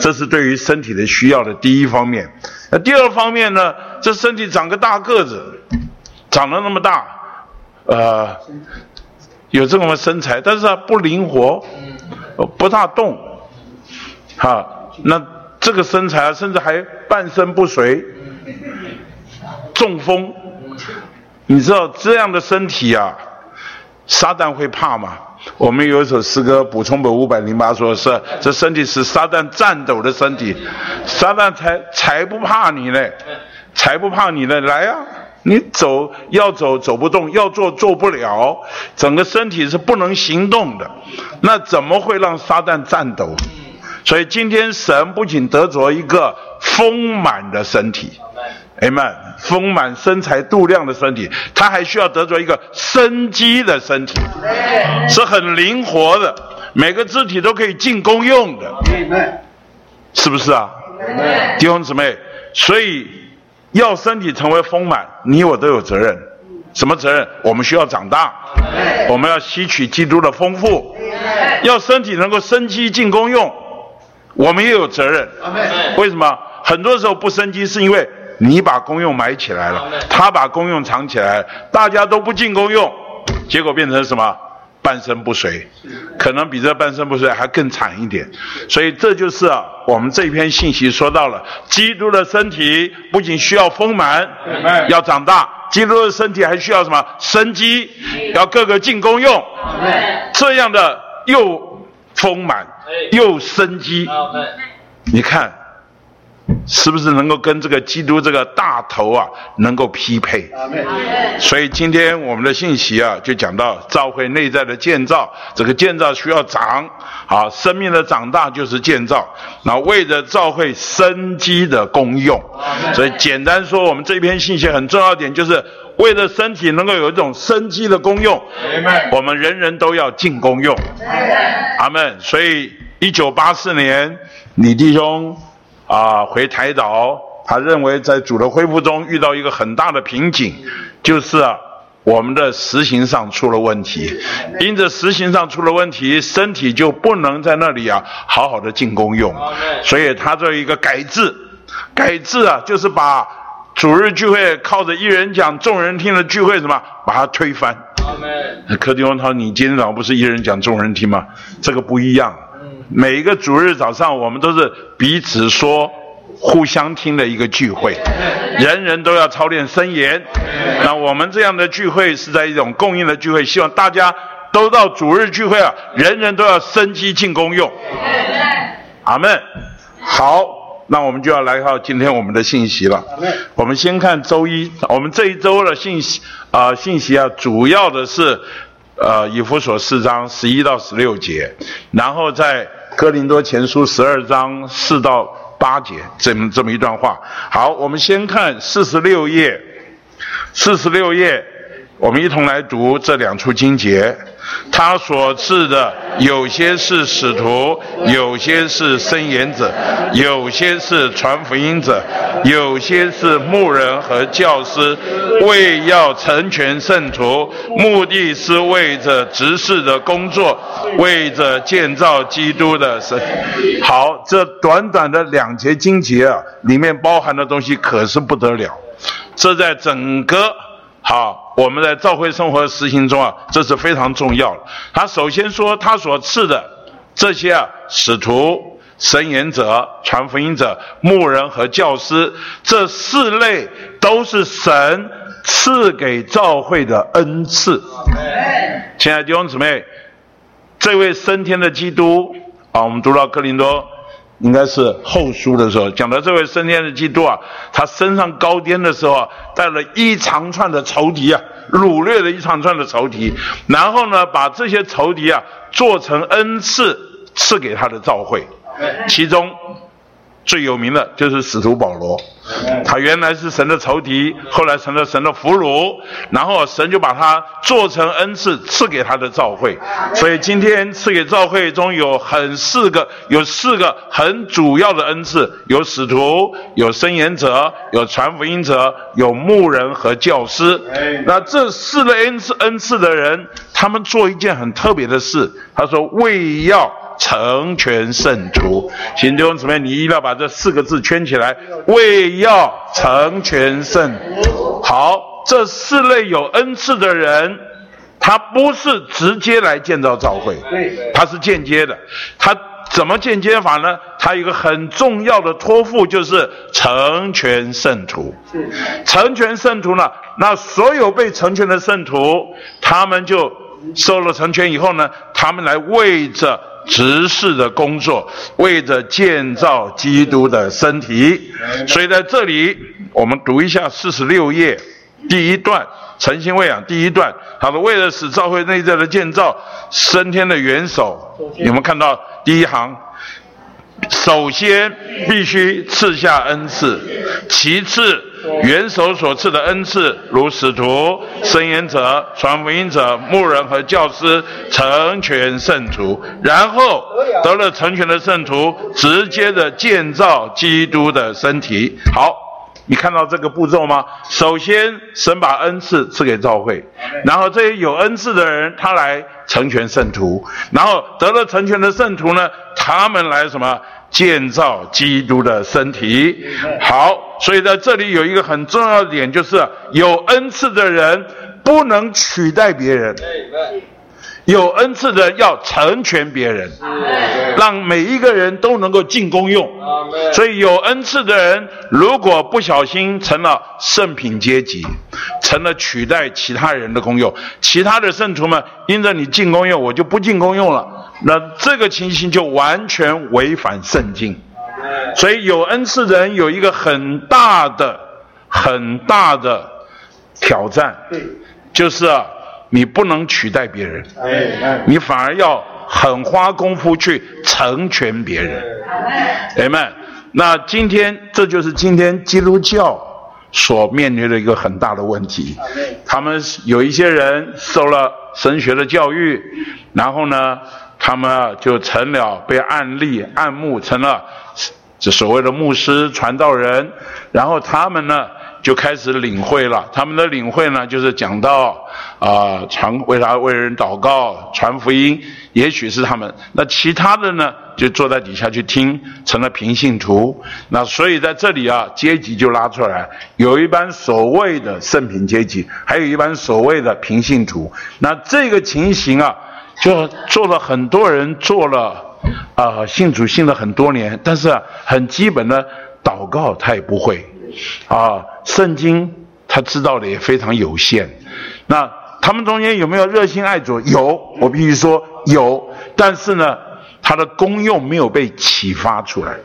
这是对于身体的需要的第一方面。那第二方面呢？这身体长个大个子，长得那么大，呃，有这么身材，但是它不灵活，不大动，哈，那这个身材甚至还半身不遂。中风，你知道这样的身体啊，撒旦会怕吗？我们有一首诗歌补充本五百零八说是这身体是撒旦颤抖的身体，撒旦才才不怕你呢，才不怕你呢，来呀，你走要走走不动，要做做不了，整个身体是不能行动的，那怎么会让撒旦颤抖？所以今天神不仅得着一个丰满的身体，amen，丰满身材度量的身体，他还需要得着一个生机的身体，是很灵活的，每个肢体都可以进攻用的，是不是啊？弟兄姊妹，所以要身体成为丰满，你我都有责任。什么责任？我们需要长大，我们要吸取基督的丰富，要身体能够生机进攻用，我们也有责任。为什么？很多时候不生机，是因为你把公用埋起来了，他把公用藏起来，大家都不进公用，结果变成什么？半身不遂，可能比这半身不遂还更惨一点。所以这就是啊，我们这篇信息说到了，基督的身体不仅需要丰满，要长大。基督的身体还需要什么生机？要各个进功用，这样的又丰满又生机。你看，是不是能够跟这个基督这个大头啊能够匹配？所以今天我们的信息啊，就讲到教会内在的建造，这个建造需要长，啊，生命的长大就是建造。那为了教会生机的功用，所以简单说，我们这篇信息很重要点，就是为了身体能够有一种生机的功用，我们人人都要进功用。阿门。所以一九八四年，李弟兄啊回台岛，他认为在主的恢复中遇到一个很大的瓶颈，就是啊。我们的实行上出了问题，因着实行上出了问题，身体就不能在那里啊好好的进功用，所以他这一个改制，改制啊，就是把主日聚会靠着一人讲众人听的聚会什么，把它推翻。柯迪文涛，你今天早上不是一人讲众人听吗？这个不一样，每一个主日早上我们都是彼此说。互相听的一个聚会，<laughs> 人人都要操练声言。那我们这样的聚会是在一种供应的聚会，希望大家都到主日聚会啊，人人都要生机进功用。阿门。好，那我们就要来到今天我们的信息了。我们先看周一，我们这一周的信息啊，信息啊，主要的是呃以弗所四章十一到十六节，然后在哥林多前书十二章四到。八节这么这么一段话，好，我们先看四十六页，四十六页，我们一同来读这两处经节。他所赐的有些是使徒，有些是申言者，有些是传福音者，有些是牧人和教师，为要成全圣徒，目的是为着执事的工作，为着建造基督的神。好，这短短的两节经节啊，里面包含的东西可是不得了，这在整个。好，我们在教会生活实行中啊，这是非常重要的。他首先说，他所赐的这些啊，使徒、神言者、传福音者、牧人和教师，这四类都是神赐给教会的恩赐。亲爱的弟兄姊妹，这位升天的基督啊，我们读到克林多。应该是后书的时候讲到这位升天的基督啊，他升上高天的时候啊，带了一长串的仇敌啊，掳掠了一长串的仇敌，然后呢，把这些仇敌啊做成恩赐赐给他的召会，其中。最有名的就是使徒保罗，他原来是神的仇敌，后来成了神的俘虏，然后神就把他做成恩赐赐给他的教会，所以今天赐给教会中有很四个，有四个很主要的恩赐，有使徒，有申言者，有传福音者，有牧人和教师。那这四个恩赐恩赐的人，他们做一件很特别的事，他说为要。成全圣徒，请弟兄姊妹，你一定要把这四个字圈起来。为要成全圣，好，这四类有恩赐的人，他不是直接来建造教会，他是间接的。他怎么间接法呢？他有一个很重要的托付，就是成全圣徒。成全圣徒呢，那所有被成全的圣徒，他们就受了成全以后呢，他们来为着。执事的工作，为着建造基督的身体，所以在这里我们读一下四十六页第一段，诚心喂养第一段。他说：“为了使教会内在的建造升天的元首，你们看到第一行？首先必须赐下恩赐，其次元首所赐的恩赐，如使徒、申言者、传福音者、牧人和教师，成全圣徒，然后得了成全的圣徒，直接的建造基督的身体。好。你看到这个步骤吗？首先，神把恩赐赐给教会，然后这些有恩赐的人，他来成全圣徒，然后得了成全的圣徒呢，他们来什么建造基督的身体。好，所以在这里有一个很重要的点，就是有恩赐的人不能取代别人。有恩赐的要成全别人，让每一个人都能够进功用。所以有恩赐的人，如果不小心成了圣品阶级，成了取代其他人的功用，其他的圣徒们因着你进功用，我就不进功用了。那这个情形就完全违反圣经。所以有恩赐的人有一个很大的、很大的挑战，就是啊。你不能取代别人，你反而要很花功夫去成全别人。哎们，那今天这就是今天基督教所面临的一个很大的问题。他们有一些人受了神学的教育，然后呢，他们就成了被按立按牧成了这所谓的牧师传道人，然后他们呢。就开始领会了，他们的领会呢，就是讲到啊，传为他为人祷告、传福音，也许是他们。那其他的呢，就坐在底下去听，成了平信徒。那所以在这里啊，阶级就拉出来，有一班所谓的圣品阶级，还有一班所谓的平信徒。那这个情形啊，就做了很多人做了啊，信主信了很多年，但是很基本的祷告他也不会。啊，圣经他知道的也非常有限。那他们中间有没有热心爱主？有，我必须说有。但是呢，他的功用没有被启发出来。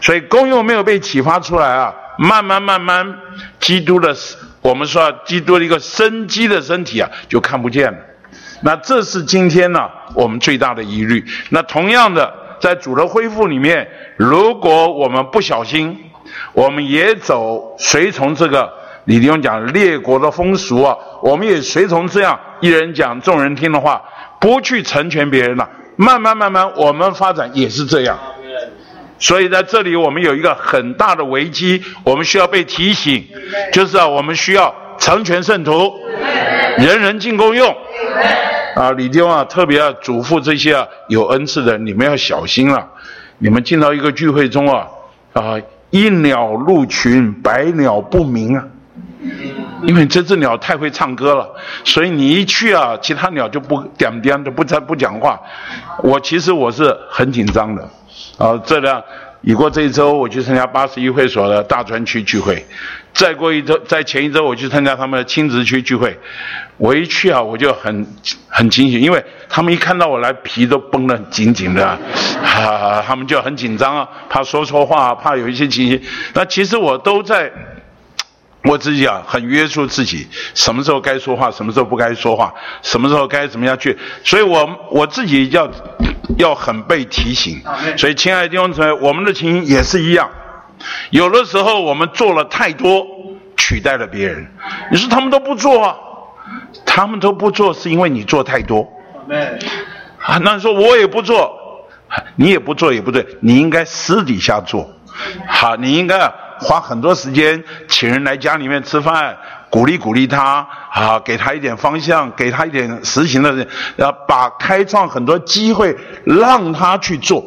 所以功用没有被启发出来啊，慢慢慢慢，基督的我们说基督的一个生机的身体啊，就看不见了。那这是今天呢我们最大的疑虑。那同样的，在主的恢复里面，如果我们不小心，我们也走随从这个李弟兄讲列国的风俗啊，我们也随从这样一人讲众人听的话，不去成全别人了。慢慢慢慢，我们发展也是这样。所以在这里，我们有一个很大的危机，我们需要被提醒，就是啊，我们需要成全圣徒，人人尽公用。啊，李弟兄啊，特别要嘱咐这些啊有恩赐的，你们要小心了。你们进到一个聚会中啊，啊。一鸟入群，百鸟不鸣啊！因为这只鸟太会唱歌了，所以你一去啊，其他鸟就不点点的不在不讲话。我其实我是很紧张的，啊，这样。已过这一周，我去参加八十一会所的大专区聚会。再过一周，在前一周，我去参加他们的亲子区聚会。我一去啊，我就很很惊喜，因为他们一看到我来，皮都绷得紧紧的，哈，他们就很紧张啊，怕说错话，怕有一些情形。那其实我都在。我自己啊，很约束自己，什么时候该说话，什么时候不该说话，什么时候该怎么样去，所以我我自己要要很被提醒。所以，亲爱的弟兄姊妹，我们的情形也是一样。有的时候我们做了太多，取代了别人。你说他们都不做啊？他们都不做，是因为你做太多。啊，那说我也不做，你也不做也不对，你应该私底下做。好，你应该。花很多时间请人来家里面吃饭，鼓励鼓励他，啊，给他一点方向，给他一点实行的，要把开创很多机会让他去做。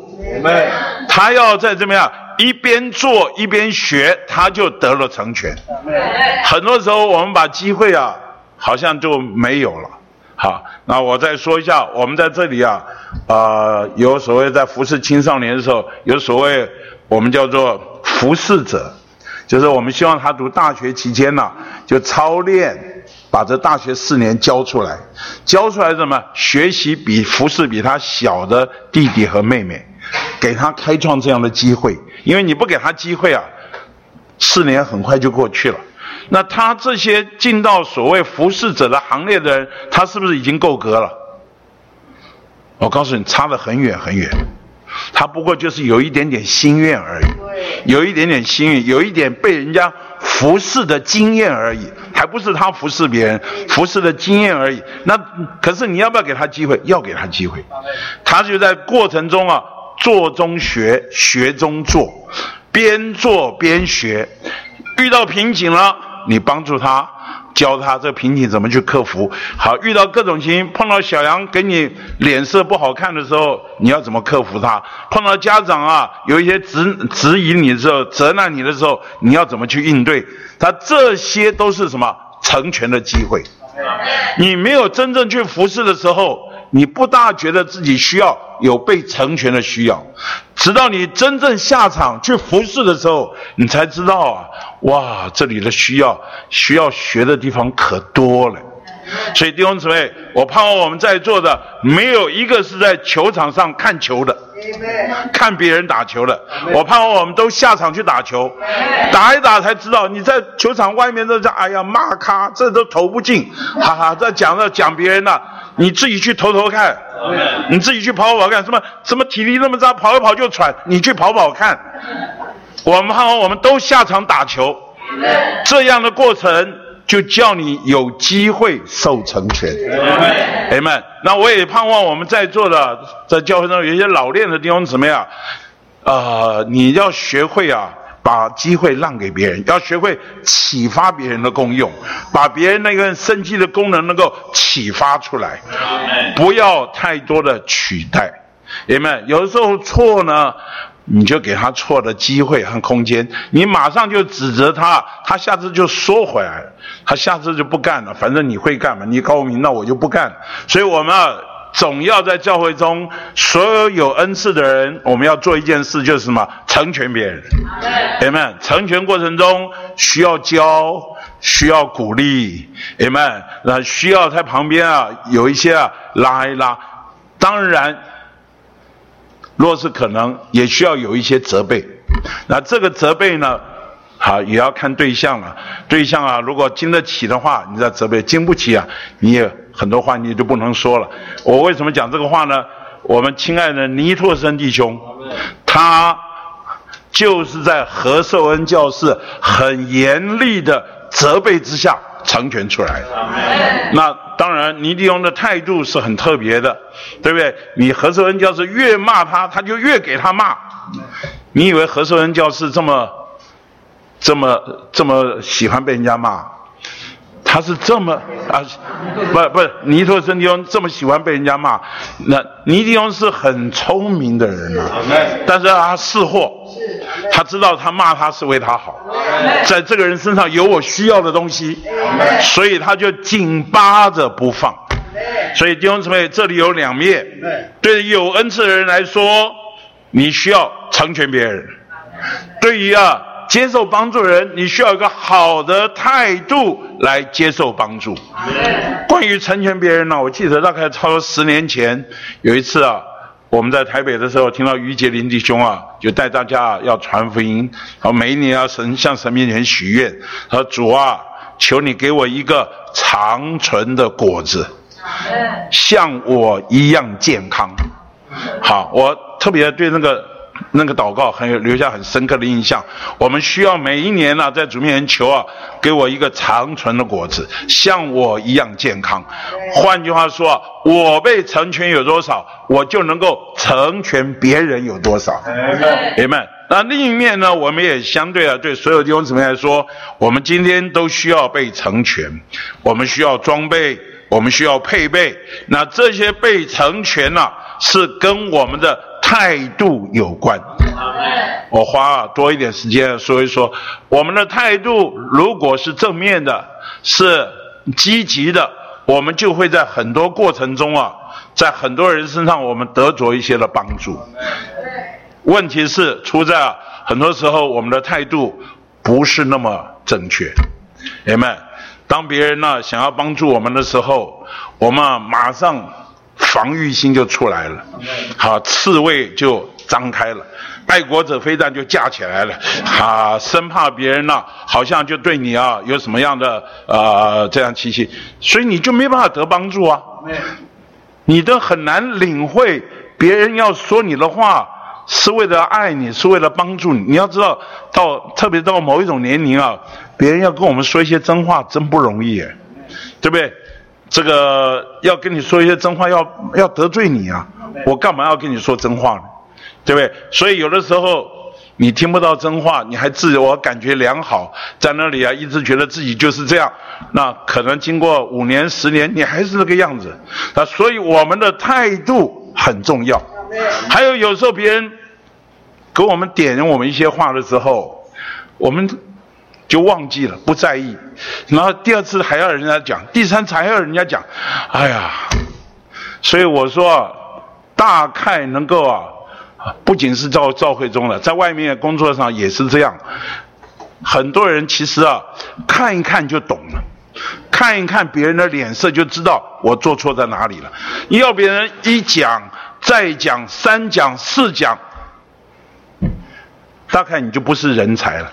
他要在怎么样一边做一边学，他就得了成全。很多时候我们把机会啊，好像就没有了。好，那我再说一下，我们在这里啊，啊，有所谓在服侍青少年的时候，有所谓我们叫做服侍者。就是我们希望他读大学期间呢，就操练，把这大学四年教出来，教出来什么？学习比服侍比他小的弟弟和妹妹，给他开创这样的机会。因为你不给他机会啊，四年很快就过去了。那他这些进到所谓服侍者的行列的人，他是不是已经够格了？我告诉你，差得很远很远。他不过就是有一点点心愿而已，有一点点心愿，有一点被人家服侍的经验而已，还不是他服侍别人服侍的经验而已。那可是你要不要给他机会？要给他机会。他就在过程中啊，做中学，学中做，边做边学。遇到瓶颈了，你帮助他。教他这瓶颈怎么去克服。好，遇到各种情形，碰到小杨给你脸色不好看的时候，你要怎么克服他？碰到家长啊，有一些指指引你的时候，责难你的时候，你要怎么去应对？他这些都是什么成全的机会？你没有真正去服侍的时候。你不大觉得自己需要有被成全的需要，直到你真正下场去服侍的时候，你才知道啊，哇，这里的需要需要学的地方可多了。所以弟兄姊妹，我盼望我们在座的没有一个是在球场上看球的，看别人打球的。我盼望我们都下场去打球，打一打才知道你在球场外面都在哎呀骂咖，这都投不进，哈哈，在讲着讲别人呢。你自己去投投看，你自己去跑跑看，什么什么体力那么差，跑一跑就喘，你去跑跑看。我们盼望我们都下场打球，这样的过程就叫你有机会受成全。哎们，那我也盼望我们在座的在教会中有一些老练的地方怎么样？啊，你要学会啊。把机会让给别人，要学会启发别人的功用，把别人那个生机的功能能够启发出来，不要太多的取代。爷们，有的时候错呢，你就给他错的机会和空间，你马上就指责他，他下次就缩回来，他下次就不干了。反正你会干嘛？你高明，那我就不干。所以我们要。总要在教会中，所有有恩赐的人，我们要做一件事，就是什么？成全别人。Amen。成全过程中需要教，需要鼓励。Amen。那需要在旁边啊，有一些啊拉一拉。当然，若是可能，也需要有一些责备。那这个责备呢？好，也要看对象了。对象啊，如果经得起的话，你再责备；经不起啊，你也很多话你就不能说了。我为什么讲这个话呢？我们亲爱的尼托森弟兄，他就是在何寿恩教士很严厉的责备之下成全出来的。那当然，尼弟兄的态度是很特别的，对不对？你何寿恩教士越骂他，他就越给他骂。你以为何寿恩教士这么？这么这么喜欢被人家骂，他是这么啊，不不，尼托森迪翁这么喜欢被人家骂，那尼迪翁是很聪明的人啊，但是他识货，他知道他骂他是为他好，在这个人身上有我需要的东西，所以他就紧扒着不放。所以弟兄姊妹，这里有两面，对有恩赐的人来说，你需要成全别人；对于啊。接受帮助人，你需要一个好的态度来接受帮助。关于成全别人呢，我记得大概超过十年前有一次啊，我们在台北的时候，听到于杰林弟兄啊，就带大家要传福音，然后每一年要神向神面前许愿，说主啊，求你给我一个长存的果子，像我一样健康。好，我特别对那个。那个祷告很有留下很深刻的印象。我们需要每一年呢，在主面前求啊，给我一个长存的果子，像我一样健康。换句话说，我被成全有多少，我就能够成全别人有多少。明白？那另一面呢，我们也相对啊，对所有弟兄姊妹来说，我们今天都需要被成全，我们需要装备，我们需要配备。那这些被成全呢，是跟我们的。态度有关，我花多一点时间说一说我们的态度。如果是正面的，是积极的，我们就会在很多过程中啊，在很多人身上我们得着一些的帮助。问题是出在很多时候我们的态度不是那么正确。姐妹，当别人呢想要帮助我们的时候，我们马上。防御心就出来了，好，刺猬就张开了，爱国者飞弹就架起来了，啊，生怕别人呢，好像就对你啊有什么样的呃这样气息，所以你就没办法得帮助啊，你都很难领会别人要说你的话，是为了爱你，是为了帮助你。你要知道，到特别到某一种年龄啊，别人要跟我们说一些真话，真不容易，对不对？这个要跟你说一些真话，要要得罪你啊！我干嘛要跟你说真话呢？对不对？所以有的时候你听不到真话，你还自我感觉良好，在那里啊，一直觉得自己就是这样。那可能经过五年、十年，你还是那个样子。那所以我们的态度很重要。还有有时候别人给我们点我们一些话的时候，我们。就忘记了，不在意，然后第二次还要人家讲，第三次还要人家讲，哎呀，所以我说，大概能够啊，不仅是赵赵会中的，在外面工作上也是这样，很多人其实啊，看一看就懂了，看一看别人的脸色就知道我做错在哪里了，要别人一讲再讲三讲四讲。大概你就不是人才了，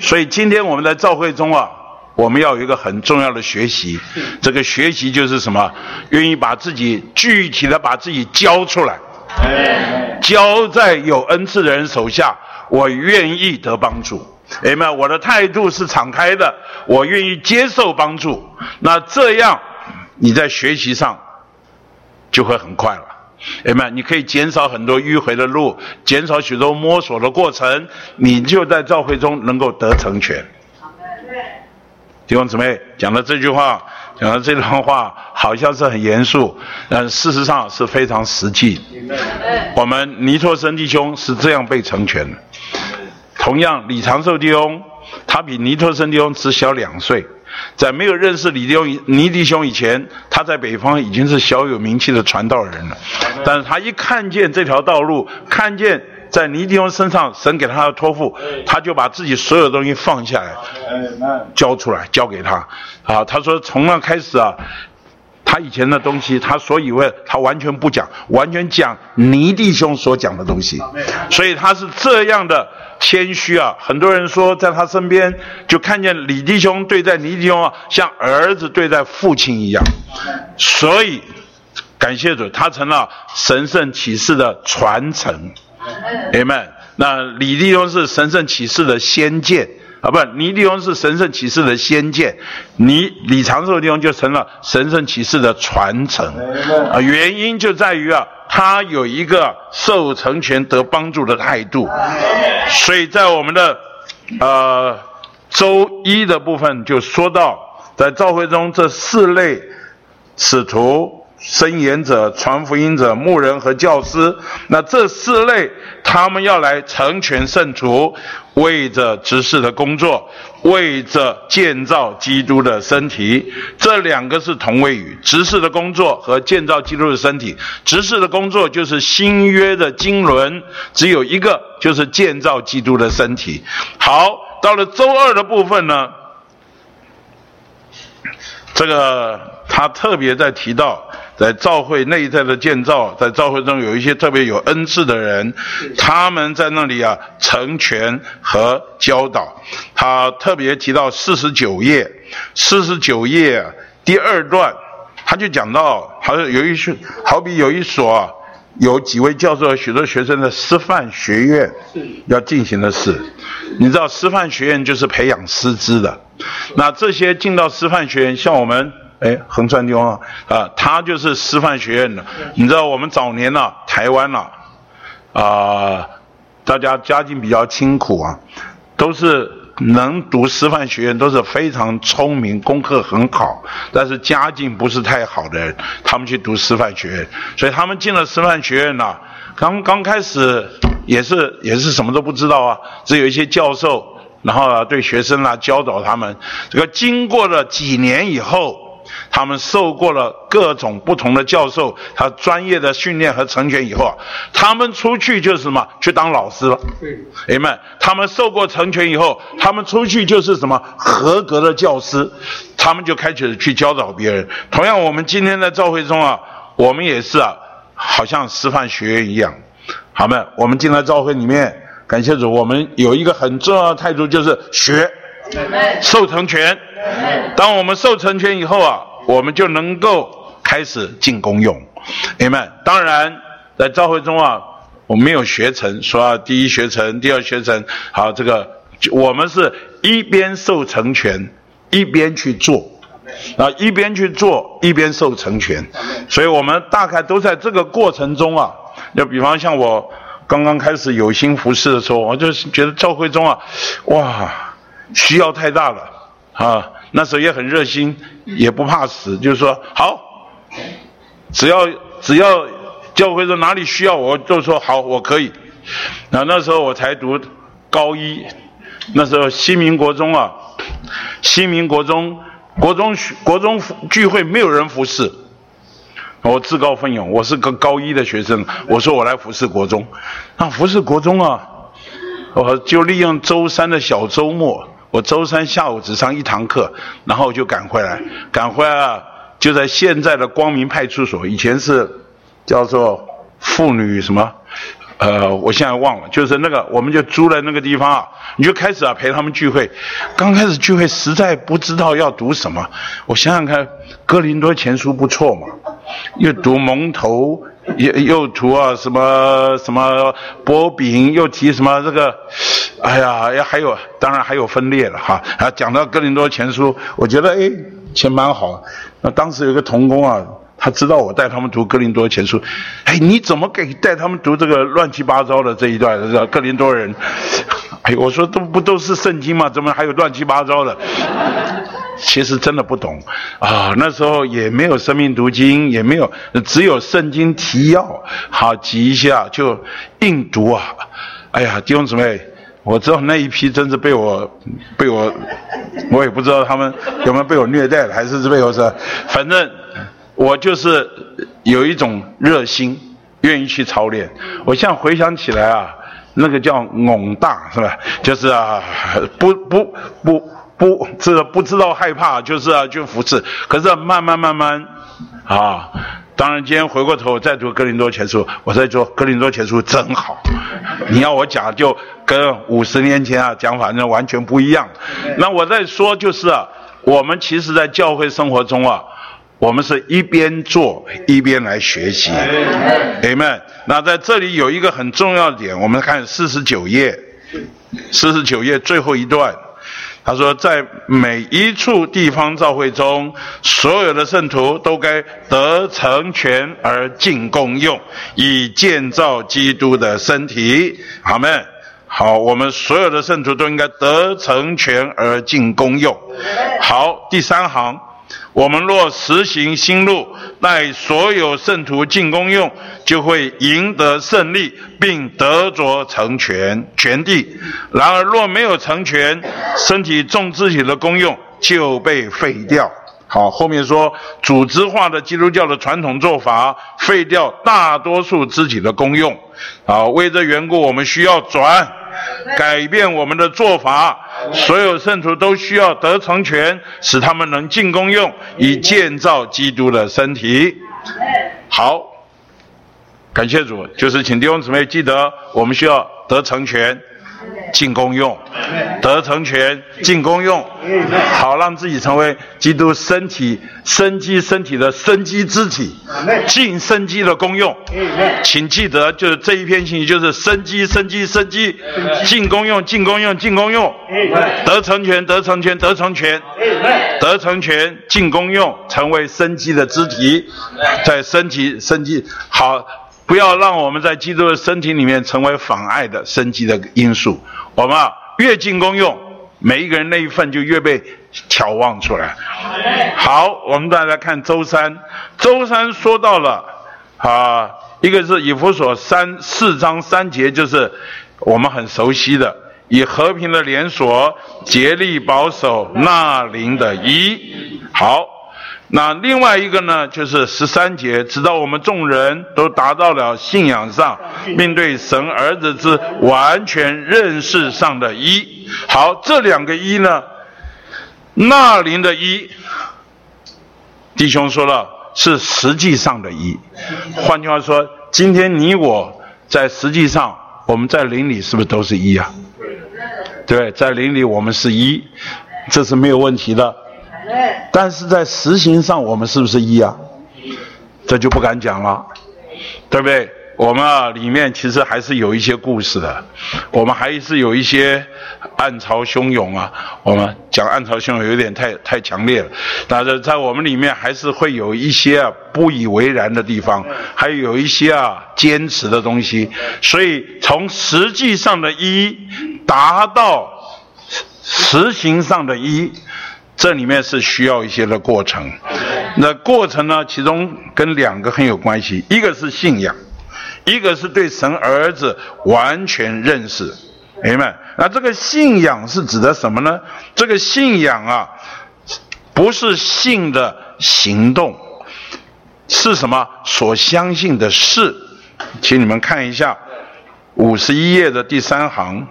所以今天我们在召会中啊，我们要有一个很重要的学习，这个学习就是什么？愿意把自己具体的把自己交出来，交在有恩赐的人手下，我愿意得帮助，哎们，我的态度是敞开的，我愿意接受帮助，那这样你在学习上就会很快了。哎们，你可以减少很多迂回的路，减少许多摸索的过程，你就在召会中能够得成全。弟兄姊妹，讲的这句话，讲的这段话，好像是很严肃，但事实上是非常实际。我们尼托生弟兄是这样被成全的。同样，李长寿弟兄，他比尼托森弟兄只小两岁。在没有认识李弟兄、尼弟兄以前，他在北方已经是小有名气的传道人了。但是他一看见这条道路，看见在尼弟兄身上神给他的托付，他就把自己所有东西放下来，交出来，交给他。啊，他说从那开始啊。他以前的东西，他所以为他完全不讲，完全讲尼弟兄所讲的东西，所以他是这样的谦虚啊。很多人说，在他身边就看见李弟兄对待尼弟兄啊，像儿子对待父亲一样。所以感谢主，他成了神圣启示的传承。Amen。那李弟兄是神圣启示的先见。啊，不，尼地翁是神圣启示的先见，尼李长寿地方就成了神圣启示的传承。啊，原因就在于啊，他有一个受成全得帮助的态度。所以在我们的呃周一的部分就说到，在召会中这四类使徒。申言者、传福音者、牧人和教师，那这四类，他们要来成全圣徒，为着执事的工作，为着建造基督的身体。这两个是同位语，执事的工作和建造基督的身体。执事的工作就是新约的经纶，只有一个，就是建造基督的身体。好，到了周二的部分呢，这个他特别在提到。在教会内在的建造，在教会中有一些特别有恩赐的人，他们在那里啊成全和教导。他特别提到四十九页，四十九页第二段，他就讲到，好像有一所，好比有一所有几位教授和许多学生的师范学院要进行的事。你知道师范学院就是培养师资的，那这些进到师范学院，像我们。哎，横川兄啊，啊，他就是师范学院的。你知道我们早年呢，台湾呢，啊，大家家境比较清苦啊，都是能读师范学院，都是非常聪明，功课很好，但是家境不是太好的人，他们去读师范学院，所以他们进了师范学院呢，刚刚开始也是也是什么都不知道啊，只有一些教授，然后对学生啊教导他们。这个经过了几年以后。他们受过了各种不同的教授他专业的训练和成全以后啊，他们出去就是什么？去当老师了。哎们，他们受过成全以后，他们出去就是什么？合格的教师，他们就开始去教导别人。同样，我们今天在教会中啊，我们也是啊，好像师范学院一样。好们，我们进来教会里面，感谢主，我们有一个很重要的态度，就是学，受成全。当我们受成全以后啊。我们就能够开始进功用，你们当然在教会中啊，我没有学成，说啊第一学成，第二学成，好这个我们是一边受成全，一边去做，啊一边去做一边受成全，所以我们大概都在这个过程中啊。就比方像我刚刚开始有心服侍的时候，我就觉得教会中啊，哇，需要太大了啊。那时候也很热心，也不怕死，就是说好，只要只要教会说哪里需要，我就说好，我可以。那那时候我才读高一，那时候新民国中啊，新民国中国中国中聚会没有人服侍。我自告奋勇，我是个高一的学生，我说我来服侍国中，那服侍国中啊，我就利用周三的小周末，我周三下午只上一堂课，然后就赶回来，赶回来啊，就在现在的光明派出所，以前是叫做妇女什么。呃，我现在忘了，就是那个，我们就租了那个地方啊，你就开始啊陪他们聚会。刚开始聚会实在不知道要读什么，我想想看，《哥林多前书》不错嘛，又读蒙头，又又读啊什么什么波饼，又提什么这个，哎呀，还有当然还有分裂了哈。啊，讲到《哥林多前书》，我觉得哎，前蛮好。那当时有个童工啊。他知道我带他们读《哥林多前书》，哎，你怎么给带他们读这个乱七八糟的这一段？这哥林多人，我说都不都是圣经吗？怎么还有乱七八糟的？其实真的不懂啊，那时候也没有生命读经，也没有，只有圣经提要，好记一下就硬读啊。哎呀，弟兄姊妹，我知道那一批真是被我被我，我也不知道他们有没有被我虐待了，还是被我是，反正。我就是有一种热心，愿意去操练。我现在回想起来啊，那个叫懵大是吧？就是啊，不不不不，这不知道害怕，就是啊，就服侍。可是慢慢慢慢啊，当然今天回过头再读《格林多前书》，我再说《格林多前书》真好。你要我讲，就跟五十年前啊讲法那完全不一样。那我在说就是啊，我们其实在教会生活中啊。我们是一边做一边来学习，Amen。那在这里有一个很重要的点，我们看四十九页，四十九页最后一段，他说，在每一处地方教会中，所有的圣徒都该得成全而尽功用，以建造基督的身体。阿门。好，我们所有的圣徒都应该得成全而尽功用。好，第三行。我们若实行新路，待所有圣徒进宫用，就会赢得胜利，并得着成全全地。然而若没有成全，身体重肢体的功用就被废掉。好，后面说组织化的基督教的传统做法，废掉大多数肢体的功用。好，为这缘故，我们需要转。改变我们的做法，所有圣徒都需要得成全，使他们能进功用，以建造基督的身体。好，感谢主，就是请弟兄姊妹记得，我们需要得成全。进攻用，得成全，进攻用，好让自己成为基督身体生机身体的生机之体，进生机的功用。请记得，就是这一篇信息，就是生机生机生机，进攻用进攻用进攻用，得成全得成全得成全，得成全进攻用，成为生机的肢体，在身体生机好。不要让我们在基督的身体里面成为妨碍的生机的因素。我们啊，越进功用，每一个人那一份就越被眺望出来。好，我们再来看周三。周三说到了啊，一个是以弗所三四章三节，就是我们很熟悉的，以和平的连锁竭力保守那灵的一。好。那另外一个呢，就是十三节，直到我们众人都达到了信仰上，面对神儿子之完全认识上的一。好，这两个一呢，那林的一，弟兄说了是实际上的一。换句话说，今天你我在实际上，我们在林里是不是都是一啊？对，在林里我们是一，这是没有问题的。但是在实行上，我们是不是一啊？这就不敢讲了，对不对？我们啊里面其实还是有一些故事的，我们还是有一些暗潮汹涌啊。我们讲暗潮汹涌有点太太强烈了，但是在我们里面还是会有一些啊不以为然的地方，还有一些啊坚持的东西。所以从实际上的一达到实行上的一。这里面是需要一些的过程，那过程呢，其中跟两个很有关系，一个是信仰，一个是对神儿子完全认识，明白？那这个信仰是指的什么呢？这个信仰啊，不是信的行动，是什么？所相信的事，请你们看一下五十一页的第三行。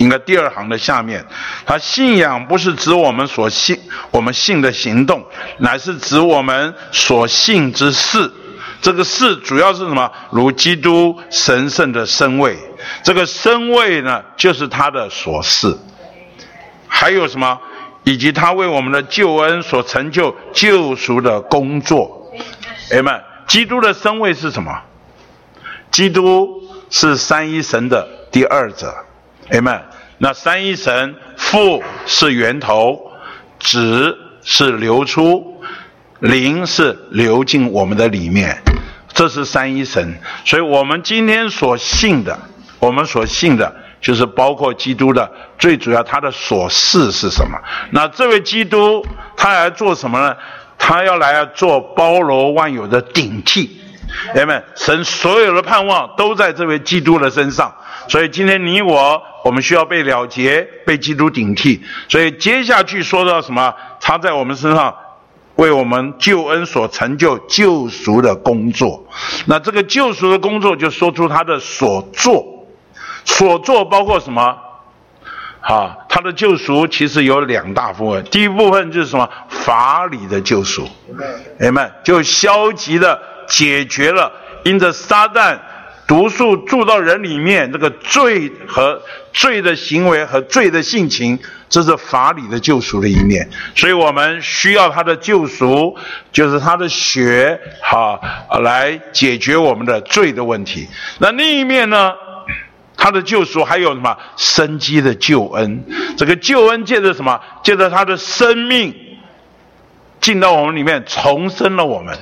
应该第二行的下面，他信仰不是指我们所信，我们信的行动，乃是指我们所信之事。这个事主要是什么？如基督神圣的身位，这个身位呢，就是他的所事。还有什么？以及他为我们的救恩所成就救赎的工作。哎们，基督的身位是什么？基督是三一神的第二者。哎们，那三一神父是源头，子是流出，灵是流进我们的里面，这是三一神。所以我们今天所信的，我们所信的，就是包括基督的最主要他的所事是什么？那这位基督他来做什么呢？他要来做包罗万有的顶替。哎们，神所有的盼望都在这位基督的身上。所以今天你我，我们需要被了结，被基督顶替。所以接下去说到什么？他在我们身上为我们救恩所成就救赎的工作。那这个救赎的工作，就说出他的所做。所做包括什么？啊，他的救赎其实有两大部分。第一部分就是什么？法理的救赎。哎们，就消极的解决了因着撒旦。毒素住到人里面，这个罪和罪的行为和罪的性情，这是法理的救赎的一面。所以我们需要他的救赎，就是他的血，哈，来解决我们的罪的问题。那另一面呢，他的救赎还有什么生机的救恩？这个救恩借着什么？借着他的生命进到我们里面，重生了我们。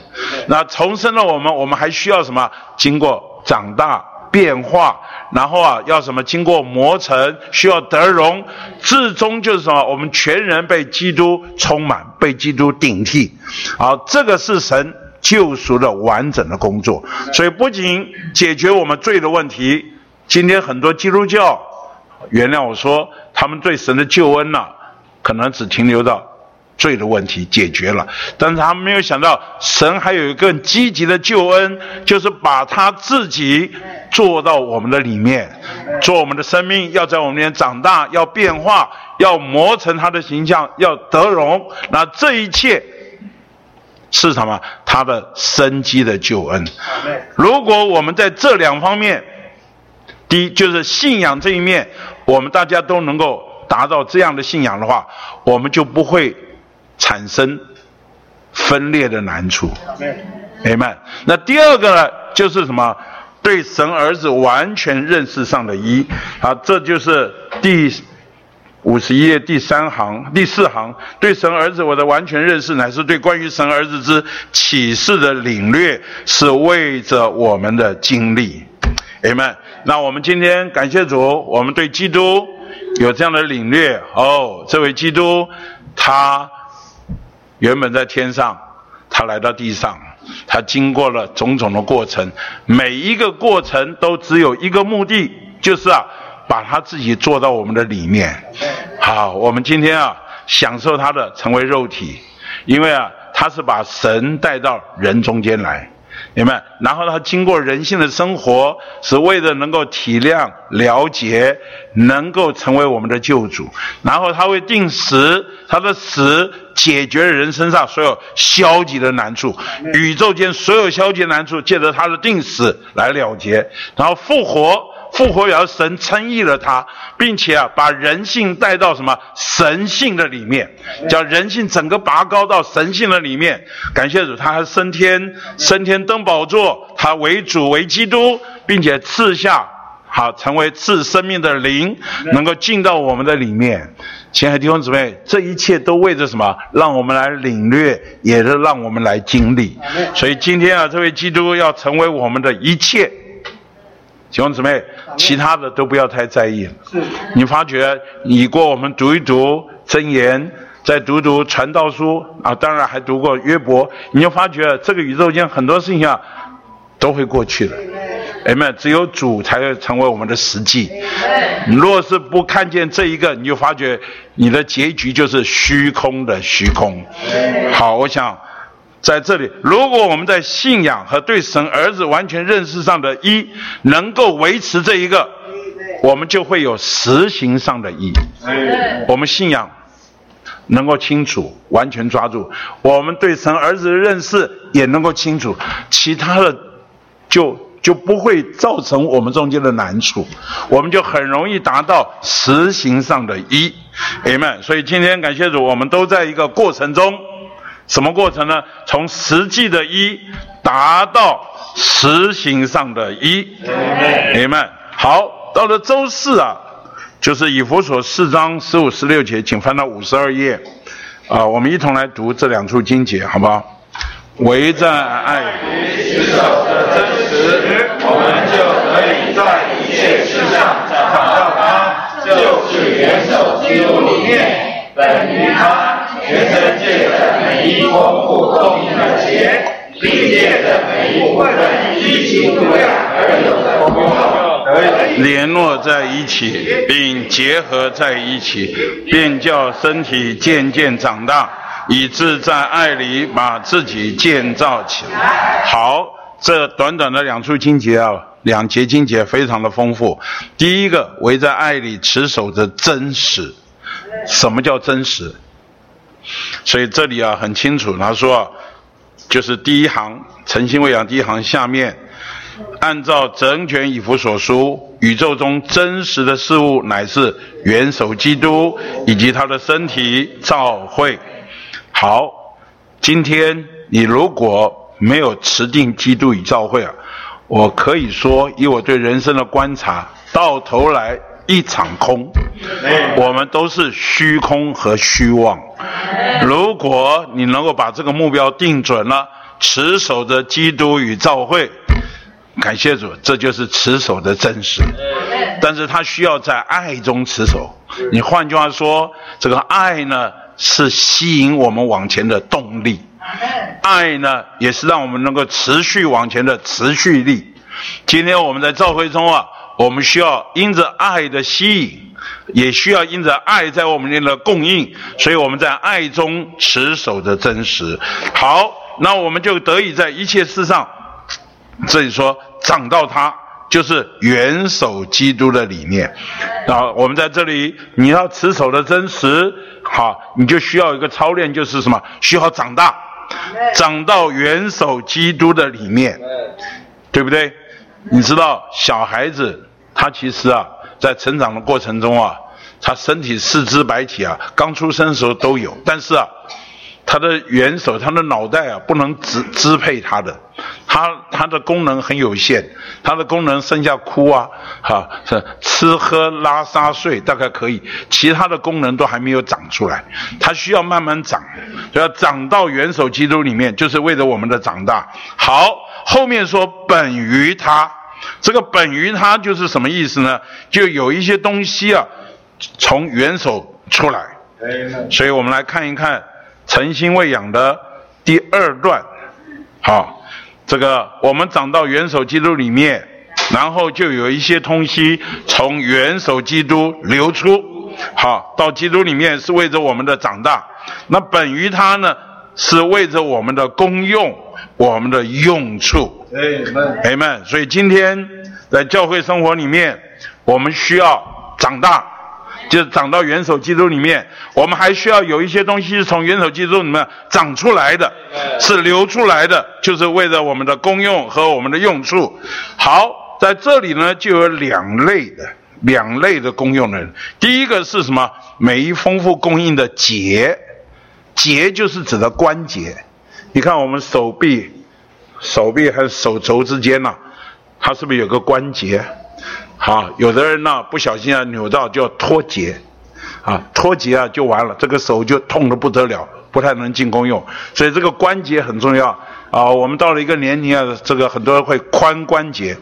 那重生了我们，我们还需要什么？经过。长大变化，然后啊，要什么？经过磨成，需要得荣，至终就是什么？我们全人被基督充满，被基督顶替。好，这个是神救赎的完整的工作。所以不仅解决我们罪的问题，今天很多基督教，原谅我说，他们对神的救恩呢，可能只停留到。罪的问题解决了，但是他没有想到，神还有一个更积极的救恩，就是把他自己做到我们的里面，做我们的生命，要在我们里面长大，要变化，要磨成他的形象，要得荣。那这一切是什么？他的生机的救恩。如果我们在这两方面，第一就是信仰这一面，我们大家都能够达到这样的信仰的话，我们就不会。产生分裂的难处，明白？那第二个呢，就是什么？对神儿子完全认识上的一啊，这就是第五十一页第三行第四行。对神儿子我的完全认识，乃是对关于神儿子之启示的领略，是为着我们的经历，明白？那我们今天感谢主，我们对基督有这样的领略哦。这位基督，他。原本在天上，他来到地上，他经过了种种的过程，每一个过程都只有一个目的，就是啊，把他自己做到我们的里面。好，我们今天啊，享受他的成为肉体，因为啊，他是把神带到人中间来。明白？然后他经过人性的生活，是为了能够体谅、了解，能够成为我们的救主。然后他会定时，他的死解决了人身上所有消极的难处，宇宙间所有消极难处，借着他的定死来了结。然后复活，复活要神称义了他，并且啊，把人性带到什么神性的里面，将人性整个拔高到神性的里面。感谢主，他还升天，升天登宝座，他为主为基督，并且赐下。好，成为赐生命的灵，能够进到我们的里面。亲爱的弟兄姊妹，这一切都为着什么？让我们来领略，也是让我们来经历。所以今天啊，这位基督要成为我们的一切。弟兄姊妹，其他的都不要太在意。你发觉，你过我们读一读真言，再读读传道书啊，当然还读过约伯，你就发觉这个宇宙间很多事情啊，都会过去的。哎们，只有主才会成为我们的实际。你若是不看见这一个，你就发觉你的结局就是虚空的虚空。好，我想在这里，如果我们在信仰和对神儿子完全认识上的一能够维持这一个，我们就会有实行上的一。我们信仰能够清楚，完全抓住；我们对神儿子的认识也能够清楚，其他的就。就不会造成我们中间的难处，我们就很容易达到实行上的一，amen。所以今天感谢主，我们都在一个过程中，什么过程呢？从实际的一达到实行上的一，amen。好，到了周四啊，就是以弗所四章十五、十六节，请翻到五十二页，啊，我们一同来读这两处经节，好不好？唯在爱我们就可以在一切事上找到他，就是元首基督里面，本于他，全世界的每一丰富供应的节，并借着每一部分一起度量而有的功效，联络在一起，并结合在一起，便叫身体渐渐长大。以致在爱里把自己建造起来。好，这短短的两处经节啊，两节经节非常的丰富。第一个，围在爱里持守着真实。什么叫真实？所以这里啊很清楚，他说，啊就是第一行诚心喂养第一行下面，按照整卷以弗所书，宇宙中真实的事物乃是元首基督以及他的身体召会。好，今天你如果没有持定基督与教会啊，我可以说，以我对人生的观察，到头来一场空，我们都是虚空和虚妄。如果你能够把这个目标定准了，持守着基督与教会，感谢主，这就是持守的真实。但是他需要在爱中持守。你换句话说，这个爱呢？是吸引我们往前的动力，爱呢，也是让我们能够持续往前的持续力。今天我们在教会中啊，我们需要因着爱的吸引，也需要因着爱在我们里的供应，所以我们在爱中持守着真实。好，那我们就得以在一切事上，这里说长到他。就是元首基督的理念，然后我们在这里，你要持守的真实，好，你就需要一个操练，就是什么？需要长大，长到元首基督的里面，对不对？你知道，小孩子他其实啊，在成长的过程中啊，他身体四肢百体啊，刚出生的时候都有，但是啊。他的元首，他的脑袋啊，不能支支配他的，他他的功能很有限，他的功能剩下哭啊，哈，是吃喝拉撒睡大概可以，其他的功能都还没有长出来，他需要慢慢长，要长到元首基督里面，就是为了我们的长大。好，后面说本于他，这个本于他就是什么意思呢？就有一些东西啊，从元首出来，所以我们来看一看。诚心喂养的第二段，好，这个我们长到元首基督里面，然后就有一些东西从元首基督流出，好，到基督里面是为着我们的长大。那本于他呢，是为着我们的功用，我们的用处。哎们，所以今天在教会生活里面，我们需要长大。就是长到元首基督里面，我们还需要有一些东西是从元首基督里面长出来的，是流出来的，就是为了我们的功用和我们的用处。好，在这里呢就有两类的两类的功用的人。第一个是什么？每一丰富供应的节，节就是指的关节。你看我们手臂、手臂和手肘之间呢，它是不是有个关节？好，有的人呢不小心啊扭到就要脱节，啊脱节啊就完了，这个手就痛得不得了，不太能进攻用。所以这个关节很重要啊。我们到了一个年龄啊，这个很多人会髋关节，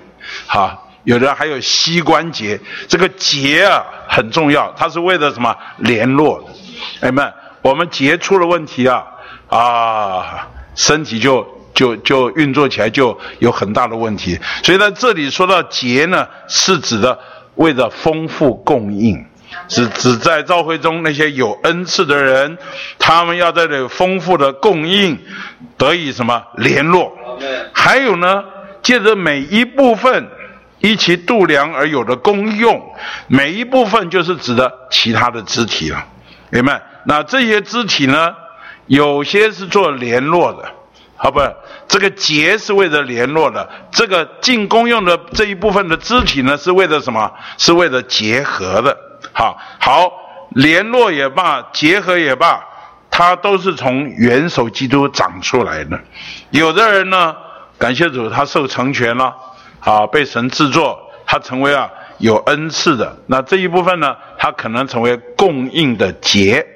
好，有的还有膝关节，这个节啊很重要，它是为了什么联络？哎们，我们节出了问题啊啊，身体就。就就运作起来就有很大的问题，所以在这里说到节呢，是指的为了丰富供应，是指在召会中那些有恩赐的人，他们要在这丰富的供应得以什么联络，还有呢，借着每一部分一起度量而有的功用，每一部分就是指的其他的肢体了，明白？那这些肢体呢，有些是做联络的。好不，这个结是为了联络的，这个进攻用的这一部分的肢体呢，是为了什么？是为了结合的。好，好，联络也罢，结合也罢，它都是从元首基督长出来的。有的人呢，感谢主，他受成全了，啊，被神制作，他成为啊有恩赐的。那这一部分呢，他可能成为供应的结。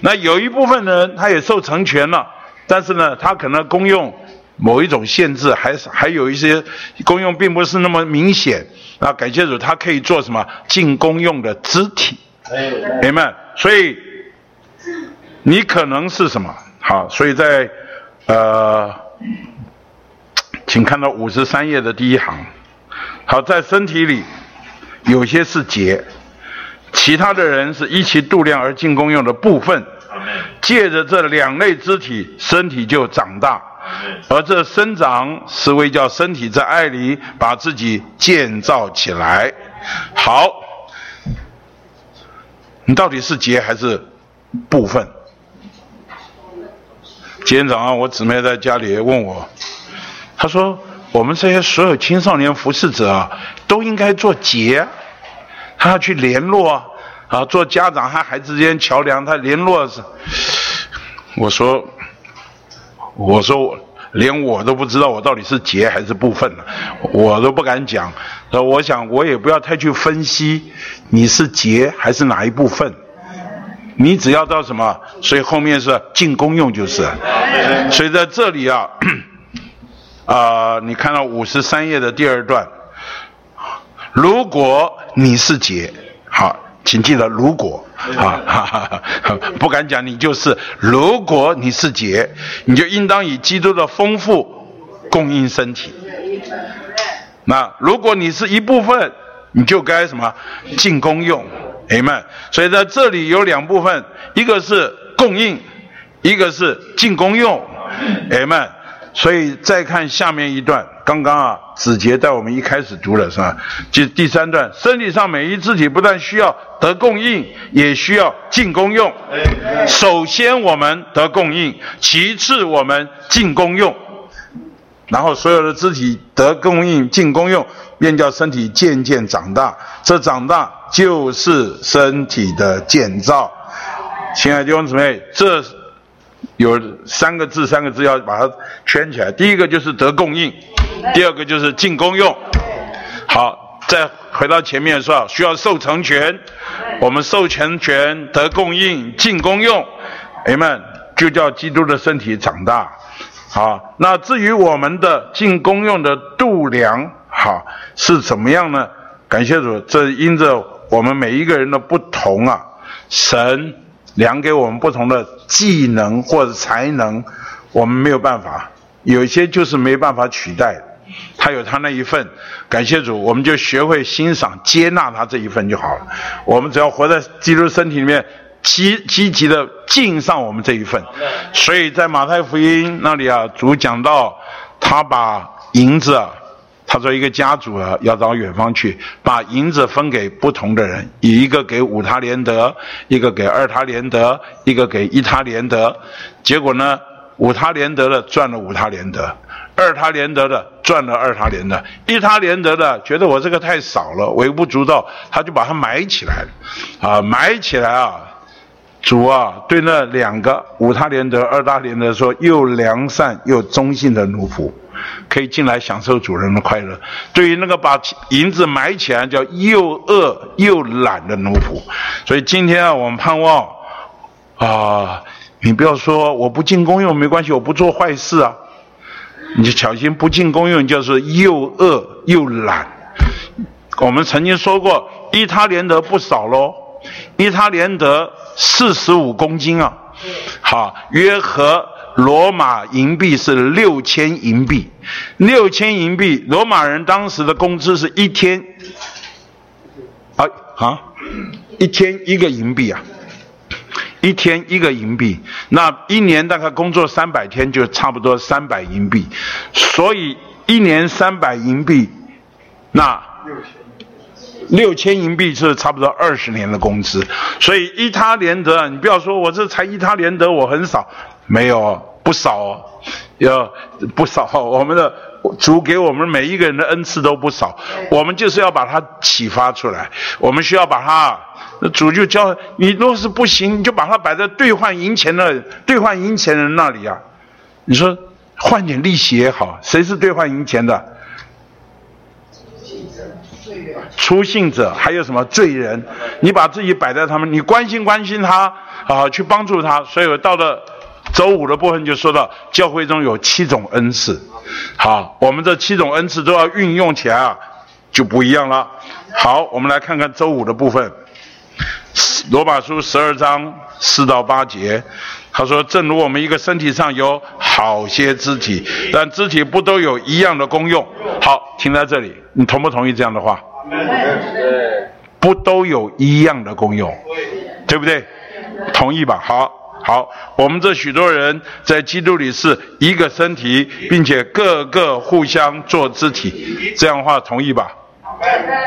那有一部分人，他也受成全了。但是呢，它可能功用某一种限制，还是还有一些功用并不是那么明显。那感谢主，它可以做什么进功用的肢体，明白？所以你可能是什么？好，所以在呃，请看到五十三页的第一行。好，在身体里有些是结，其他的人是一起度量而进功用的部分。借着这两类肢体，身体就长大，而这生长是为叫身体在爱里把自己建造起来。好，你到底是结还是部分？今天早上我姊妹在家里问我，她说：“我们这些所有青少年服侍者啊，都应该做结，他要去联络啊。”啊，做家长和孩子之间桥梁，他联络是。我说，我说，连我都不知道我到底是结还是部分了，我都不敢讲。那我想，我也不要太去分析你是结还是哪一部分，你只要到什么，所以后面是进攻用就是。所以在这里啊，啊，你看到五十三页的第二段，如果你是结，好。请记得，如果啊，<laughs> 不敢讲你就是。如果你是节，你就应当以基督的丰富供应身体。那如果你是一部分，你就该什么进攻用，amen。所以在这里有两部分，一个是供应，一个是进攻用，amen。所以再看下面一段，刚刚啊，子杰在我们一开始读了是吧？就第三段，身体上每一肢体不但需要得供应，也需要进功用。首先我们得供应，其次我们进功用，然后所有的肢体得供应、进功用，便叫身体渐渐长大。这长大就是身体的建造。亲爱的弟兄姊妹，这。有三个字，三个字要把它圈起来。第一个就是得供应，第二个就是进公用。好，再回到前面说，需要受成全。我们受成全得供应进公用，amen，就叫基督的身体长大。好，那至于我们的进公用的度量，好是怎么样呢？感谢主，这因着我们每一个人的不同啊，神。量给我们不同的技能或者才能，我们没有办法，有些就是没办法取代。他有他那一份，感谢主，我们就学会欣赏、接纳他这一份就好了。我们只要活在基督身体里面，积积极的敬上我们这一份。所以在马太福音那里啊，主讲到他把银子。他说：“一个家主啊，要到远方去，把银子分给不同的人，以一个给五他连德，一个给二他连德，一个给一他连德。结果呢，五他连德的赚了五他连德，二他连德的赚。”了二他连德，一他连德的觉得我这个太少了，微不足道，他就把它埋起来了，啊，埋起来啊，主啊，对那两个五他连德、二他连德说，又良善又忠信的奴仆，可以进来享受主人的快乐。对于那个把银子埋起来叫又饿又懒的奴仆，所以今天啊，我们盼望啊，你不要说我不进公用没关系，我不做坏事啊。你就小心不进公用，就是又饿又懒。我们曾经说过，伊他连德不少喽，伊他连德四十五公斤啊，好，约合罗马银币是六千银币，六千银币，罗马人当时的工资是一天，啊啊，一天一个银币啊。一天一个银币，那一年大概工作三百天，就差不多三百银币。所以一年三百银币，那六千银币是差不多二十年的工资。所以一他连得，你不要说我这才一他连德，我很少，没有不少，要不少。我们的主给我们每一个人的恩赐都不少，我们就是要把它启发出来，我们需要把它。主就教你，若是不行，你就把它摆在兑换银钱的兑换银钱人那里啊。你说换点利息也好，谁是兑换银钱的？出信者，还有什么罪人？你把自己摆在他们，你关心关心他啊，去帮助他。所以我到了周五的部分就说到，教会中有七种恩赐。好，我们这七种恩赐都要运用起来啊，就不一样了。好，我们来看看周五的部分。罗马书十二章四到八节，他说：“正如我们一个身体上有好些肢体，但肢体不都有一样的功用。”好，停在这里，你同不同意这样的话？不都有一样的功用，对不对？同意吧？好，好，我们这许多人在基督里是一个身体，并且各个互相做肢体，这样的话同意吧？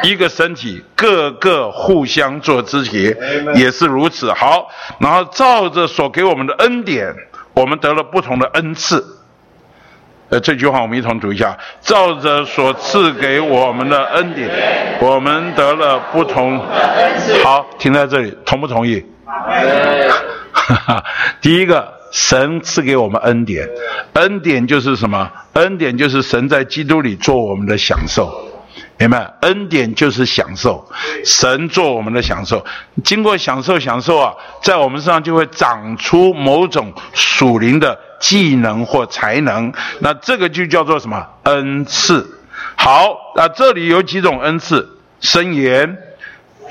一个身体，各个互相做肢体，也是如此。好，然后照着所给我们的恩典，我们得了不同的恩赐。呃，这句话我们一同读一下：照着所赐给我们的恩典，我们得了不同。好，停在这里，同不同意？哈 <laughs> 哈第一个，神赐给我们恩典，恩典就是什么？恩典就是神在基督里做我们的享受。明白，恩典就是享受，神做我们的享受。经过享受享受啊，在我们身上就会长出某种属灵的技能或才能。那这个就叫做什么恩赐？好，那这里有几种恩赐：生言，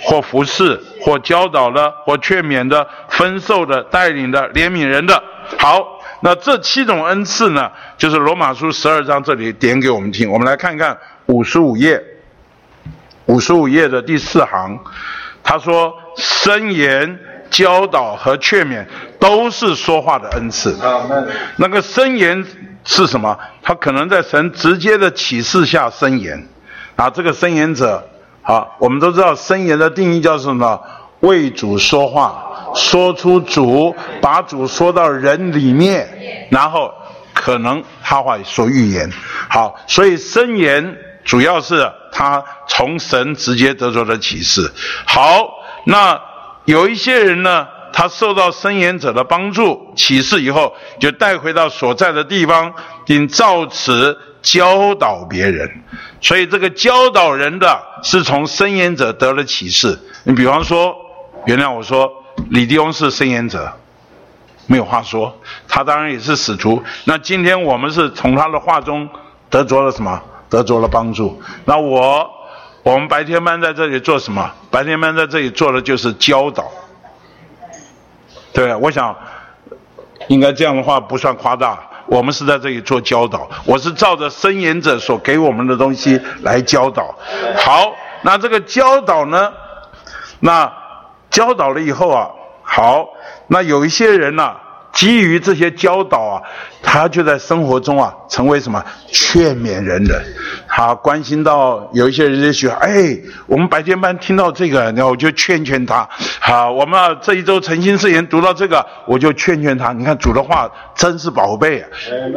或服侍，或教导的，或劝勉的，分授的，带领的，怜悯人的。好，那这七种恩赐呢，就是罗马书十二章这里点给我们听。我们来看看五十五页。五十五页的第四行，他说：“申言、教导和劝勉都是说话的恩赐。那个申言是什么？他可能在神直接的启示下申言。啊，这个申言者，好，我们都知道申言的定义叫什么？为主说话，说出主，把主说到人里面，然后可能他会说预言。好，所以申言。”主要是他从神直接得着的启示。好，那有一些人呢，他受到申言者的帮助启示以后，就带回到所在的地方，并照此教导别人。所以这个教导人的是从申言者得了启示。你比方说，原谅我说，李弟兄是申言者，没有话说。他当然也是使徒。那今天我们是从他的话中得着了什么？得着了帮助。那我，我们白天班在这里做什么？白天班在这里做的就是教导。对，我想，应该这样的话不算夸大。我们是在这里做教导，我是照着申言者所给我们的东西来教导。好，那这个教导呢？那教导了以后啊，好，那有一些人呢，基于这些教导啊，他就在生活中啊，成为什么劝勉人的。他关心到有一些人在学，哎，我们白天班听到这个，然后我就劝劝他。好，我们啊这一周诚心誓言读到这个，我就劝劝他。你看主的话真是宝贝啊，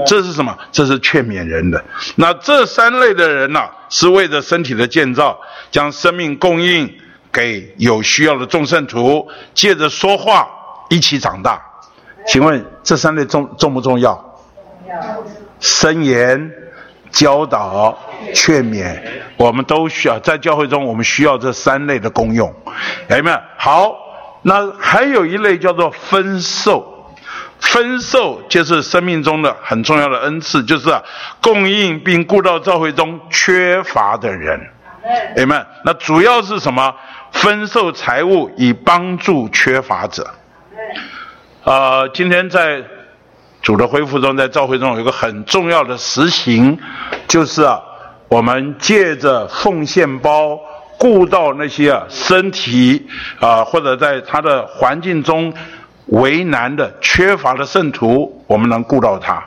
这是什么？这是劝勉人的。那这三类的人呢，是为着身体的建造，将生命供应给有需要的众圣徒，借着说话一起长大。请问这三类重重不重要？申言、教导、劝勉，我们都需要在教会中，我们需要这三类的功用。有没有？好，那还有一类叫做分授。分授就是生命中的很重要的恩赐，就是啊，供应并顾到教会中缺乏的人。有没有？那主要是什么？分授财物以帮助缺乏者。呃，今天在主的恢复中，在召会中有一个很重要的实行，就是啊，我们借着奉献包顾到那些啊身体啊或者在他的环境中为难的、缺乏的圣徒，我们能顾到他。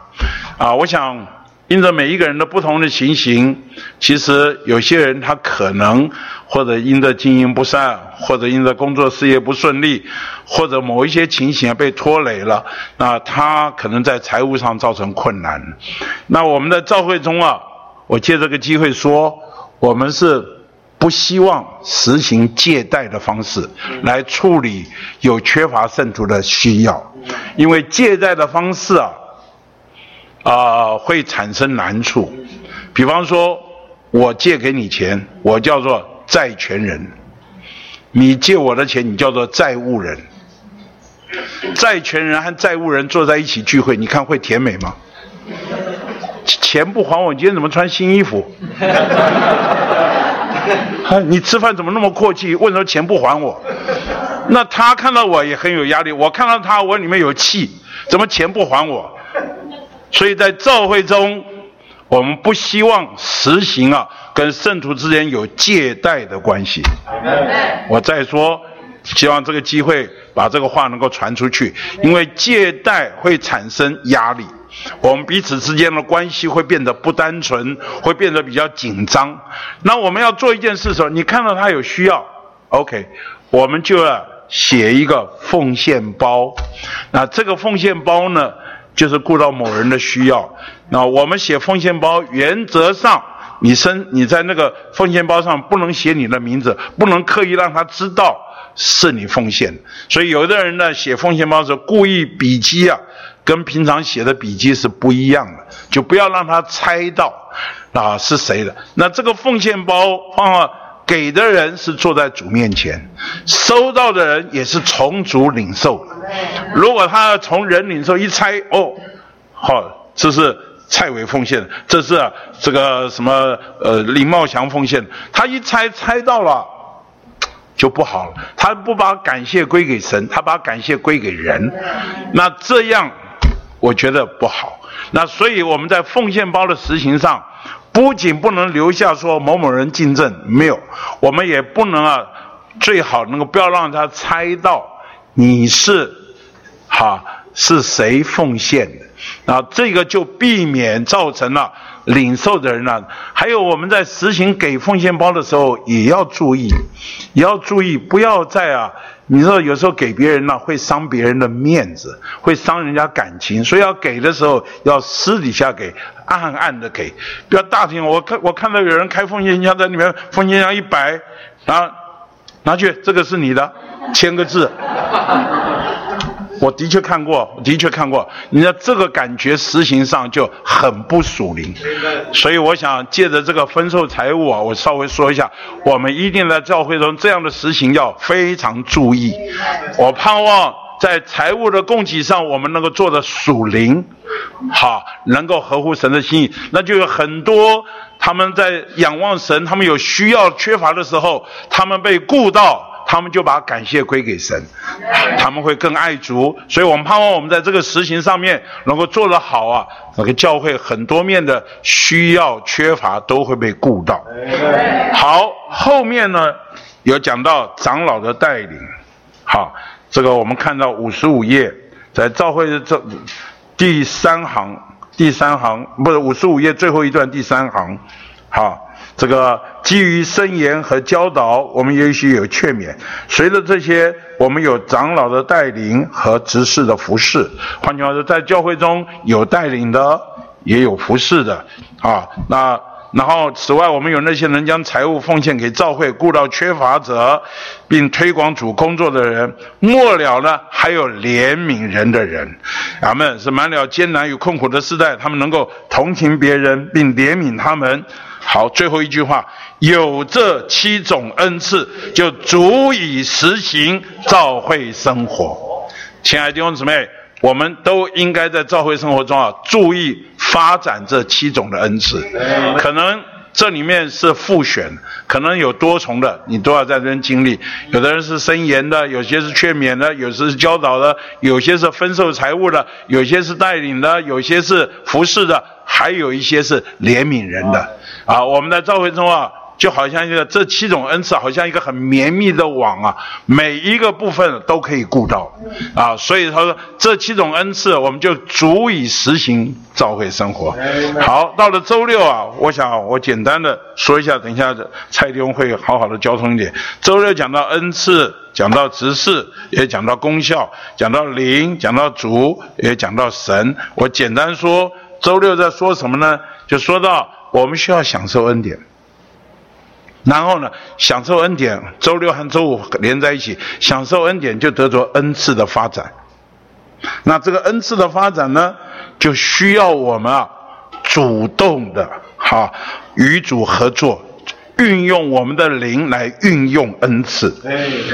啊，我想。因着每一个人的不同的情形，其实有些人他可能或者因着经营不善，或者因着工作事业不顺利，或者某一些情形被拖累了，那他可能在财务上造成困难。那我们的教会中啊，我借这个机会说，我们是不希望实行借贷的方式来处理有缺乏圣徒的需要，因为借贷的方式啊。啊，会产生难处。比方说，我借给你钱，我叫做债权人；你借我的钱，你叫做债务人。债权人和债务人坐在一起聚会，你看会甜美吗？钱不还我，你今天怎么穿新衣服？<laughs> 你吃饭怎么那么阔气？为什么钱不还我？那他看到我也很有压力，我看到他我里面有气，怎么钱不还我？所以在教会中，我们不希望实行啊跟圣徒之间有借贷的关系。我再说，希望这个机会把这个话能够传出去，因为借贷会产生压力，我们彼此之间的关系会变得不单纯，会变得比较紧张。那我们要做一件事的时候，你看到他有需要，OK，我们就要写一个奉献包。那这个奉献包呢？就是顾到某人的需要，那我们写奉献包，原则上你身你在那个奉献包上不能写你的名字，不能刻意让他知道是你奉献。所以有的人呢写奉献包的时候故意笔迹啊，跟平常写的笔迹是不一样的，就不要让他猜到啊是谁的。那这个奉献包放了。给的人是坐在主面前，收到的人也是从主领受。如果他从人领受一猜，哦，好，这是蔡伟奉献，这是这个什么呃林茂祥奉献，他一猜猜到了就不好了。他不把感谢归给神，他把感谢归给人，那这样我觉得不好。那所以我们在奉献包的实行上。不仅不能留下说某某人进证，没有，我们也不能啊，最好能够不要让他猜到你是，哈是谁奉献的，啊，这个就避免造成了领受的人呢。还有我们在实行给奉献包的时候也要注意，也要注意不要在啊。你知道有时候给别人呢，会伤别人的面子，会伤人家感情，所以要给的时候要私底下给，暗暗的给，不要大庭。我看我看到有人开风信箱在里面，风信箱一摆，啊，拿去，这个是你的，签个字。我的确看过，的确看过。你看这个感觉实行上就很不属灵，所以我想借着这个分售财物啊，我稍微说一下，我们一定在教会中这样的实行要非常注意。我盼望在财务的供给上，我们能够做的属灵，好，能够合乎神的心意。那就有很多他们在仰望神，他们有需要缺乏的时候，他们被顾到。他们就把感谢归给神，他们会更爱主，所以我们盼望我们在这个实行上面能够做得好啊，那个教会很多面的需要缺乏都会被顾到。好，后面呢有讲到长老的带领，好，这个我们看到五十五页在教会的这第三行，第三行不是五十五页最后一段第三行，好。这个基于申言和教导，我们也许有劝勉。随着这些，我们有长老的带领和执事的服侍。换句话说，在教会中有带领的，也有服侍的啊。那然后，此外，我们有那些能将财物奉献给教会、顾到缺乏者，并推广主工作的人。末了呢，还有怜悯人的人。俺们是满了艰难与困苦的时代，他们能够同情别人，并怜悯他们。好，最后一句话，有这七种恩赐，就足以实行教会生活。亲爱的弟兄姊妹，我们都应该在教会生活中啊，注意发展这七种的恩赐。可能这里面是复选，可能有多重的，你都要在这经历。有的人是申言的，有些是劝勉的，有些是教导的，有些是分授财物的，有些是带领的，有些是服侍的。还有一些是怜悯人的啊，我们的赵会中啊，就好像一个这七种恩赐，好像一个很绵密的网啊，每一个部分都可以顾到啊，所以他说这七种恩赐，我们就足以实行教会生活。好，到了周六啊，我想我简单的说一下，等一下蔡弟兄会好好的交通一点。周六讲到恩赐，讲到执事，也讲到功效，讲到灵，讲到主，也讲到神。我简单说。周六在说什么呢？就说到我们需要享受恩典，然后呢，享受恩典，周六和周五连在一起，享受恩典就得着恩赐的发展。那这个恩赐的发展呢，就需要我们啊，主动的哈与主合作，运用我们的灵来运用恩赐。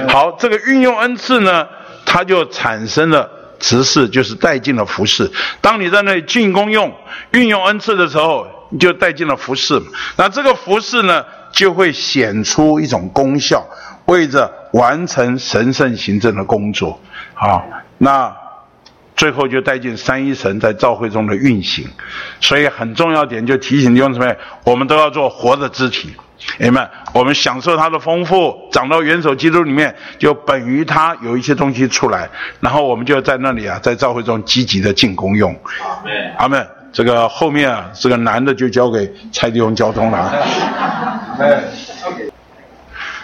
好，这个运用恩赐呢，它就产生了。执事就是带进了服饰。当你在那里进功用、运用恩赐的时候，你就带进了服饰。那这个服饰呢，就会显出一种功效，为着完成神圣行政的工作。好，那最后就带进三一神在召会中的运行。所以很重要点就提醒弟兄姊妹，我们都要做活的肢体。哎们，我们享受它的丰富，长到元首基督里面，就本于它有一些东西出来，然后我们就在那里啊，在教会中积极的进攻用。阿门。这个后面啊，这个男的就交给蔡弟兄交通了。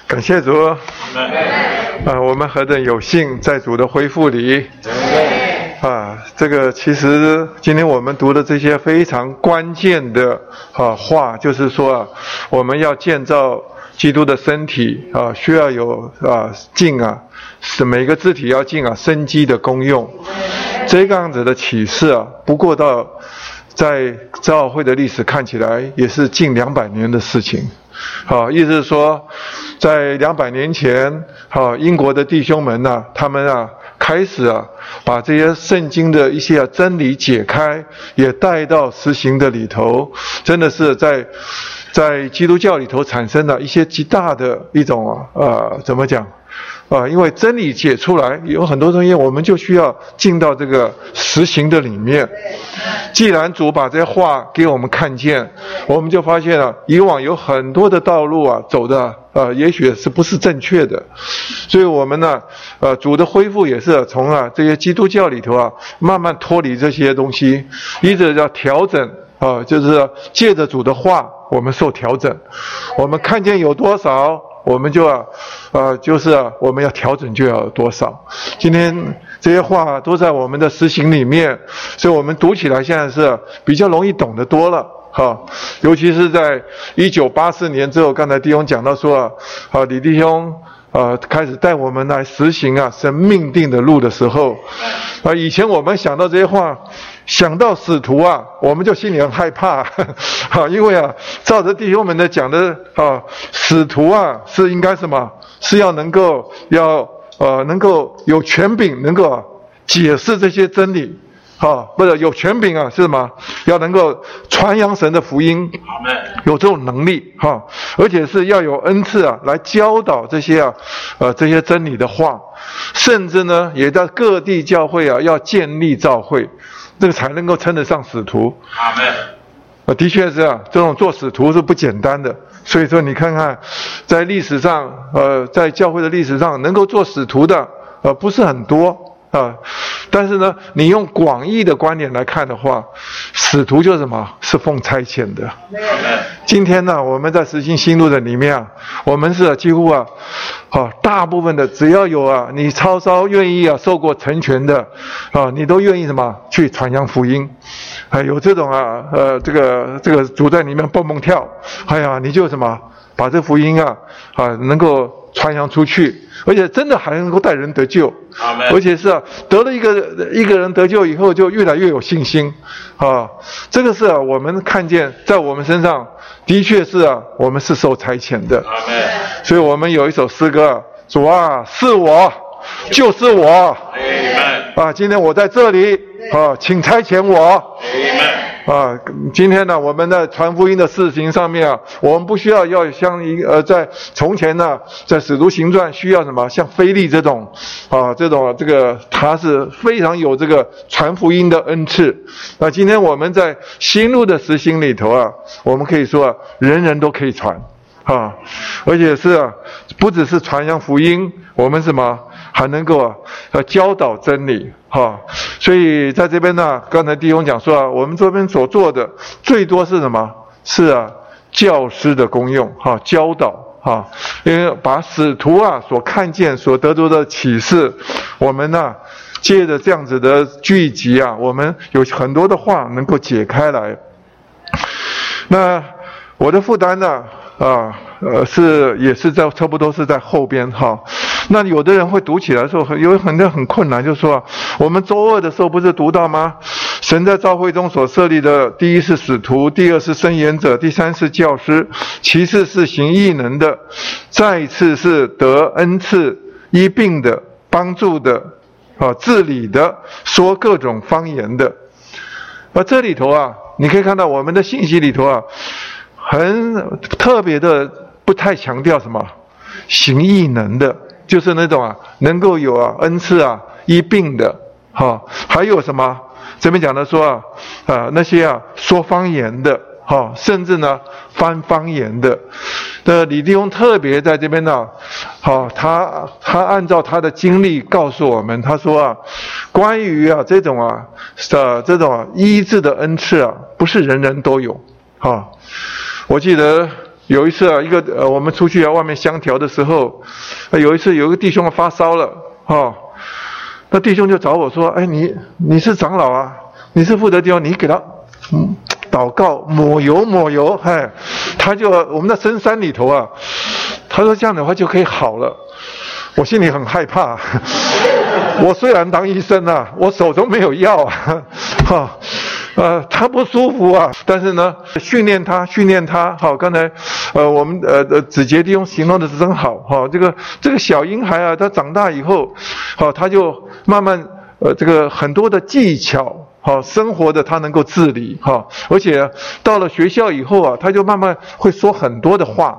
感谢主。啊，我们何等有幸在主的恢复里。啊，这个其实今天我们读的这些非常关键的啊话，就是说啊，我们要建造基督的身体啊，需要有啊进啊，是每个肢体要进啊生机的功用。这个样子的启示啊，不过到在教会的历史看起来也是近两百年的事情。好，意思是说，在两百年前，好英国的弟兄们呐，他们啊。开始啊，把这些圣经的一些啊真理解开，也带到实行的里头，真的是在在基督教里头产生了一些极大的一种啊，呃，怎么讲？啊，因为真理解出来，有很多东西，我们就需要进到这个实行的里面。既然主把这些话给我们看见，我们就发现了以往有很多的道路啊，走的呃，也许是不是正确的。所以我们呢，呃，主的恢复也是从啊这些基督教里头啊，慢慢脱离这些东西，一直要调整啊，就是借着主的话，我们受调整，我们看见有多少。我们就啊，呃，就是，我们要调整就要多少。今天这些话都在我们的实行里面，所以我们读起来现在是比较容易懂得多了，哈。尤其是在一九八四年之后，刚才弟兄讲到说啊，李弟兄啊开始带我们来实行啊神命定的路的时候，啊，以前我们想到这些话。想到使徒啊，我们就心里很害怕，哈，<laughs> 因为啊，照着弟兄们的讲的啊，使徒啊是应该什么？是要能够要呃能够有权柄，能够解释这些真理，哈，不是有权柄啊，是什么？要能够传扬神的福音，有这种能力哈，而且是要有恩赐啊，来教导这些啊，呃这些真理的话，甚至呢，也在各地教会啊要建立教会。这个才能够称得上使徒。阿门。啊，的确是啊，这种做使徒是不简单的。所以说，你看看，在历史上，呃，在教会的历史上，能够做使徒的，呃，不是很多啊。但是呢，你用广义的观点来看的话，使徒就是什么？是奉差遣的。今天呢，我们在实行新路的里面啊，我们是几乎啊，啊，大部分的只要有啊，你稍稍愿意啊，受过成全的啊，你都愿意什么去传扬福音。啊，有这种啊，呃，这个这个主在里面蹦蹦跳，哎呀，你就什么把这福音啊啊能够传扬出去，而且真的还能够带人得救，而且是啊得了一个一个人得救以后就越来越有信心，啊，这个是啊我们看见在我们身上的确是啊我们是受差遣的，所以我们有一首诗歌，主啊是我，就是我，啊，今天我在这里。啊，请差遣我。啊，今天呢，我们在传福音的事情上面啊，我们不需要要像一呃，在从前呢，在使徒行传需要什么？像菲利这种啊，这种这个他是非常有这个传福音的恩赐。那今天我们在新路的实行里头啊，我们可以说啊人人都可以传啊，而且是啊，不只是传扬福音，我们什么？还能够啊，呃，教导真理哈，所以在这边呢，刚才弟兄讲说啊，我们这边所做的最多是什么？是啊，教师的功用哈，教导哈，因为把使徒啊所看见、所得到的启示，我们呢借着这样子的聚集啊，我们有很多的话能够解开来。那我的负担呢？啊呃，是也是在差不多是在后边哈。那有的人会读起来的时候，有很多很困难，就说我们周二的时候不是读到吗？神在召会中所设立的，第一是使徒，第二是伸言者，第三是教师，其次是行异能的，再一次是得恩赐医病的、帮助的、啊治理的、说各种方言的。而这里头啊，你可以看到我们的信息里头啊。很特别的，不太强调什么行异能的，就是那种啊，能够有啊恩赐啊医病的，哈，还有什么这边讲的说啊啊那些啊说方言的，哈，甚至呢翻方言的的李弟兄特别在这边呢，好，他他按照他的经历告诉我们，他说啊，关于啊这种啊的这种医治的恩赐啊，不是人人都有，哈。我记得有一次啊，一个呃，我们出去啊，外面相调的时候，有一次有一个弟兄发烧了，哈，那弟兄就找我说：“哎，你你是长老啊，你是负责弟兄，你给他嗯祷告抹油抹油，嗨，他就我们在深山里头啊，他说这样的话就可以好了。”我心里很害怕，<laughs> 我虽然当医生啊，我手中没有药啊，哈。呃，他不舒服啊，但是呢，训练他，训练他，好，刚才，呃，我们呃呃子杰弟兄形容的是真好，哈，这个这个小婴孩啊，他长大以后，好，他就慢慢，呃，这个很多的技巧，好，生活的他能够自理，哈，而且到了学校以后啊，他就慢慢会说很多的话，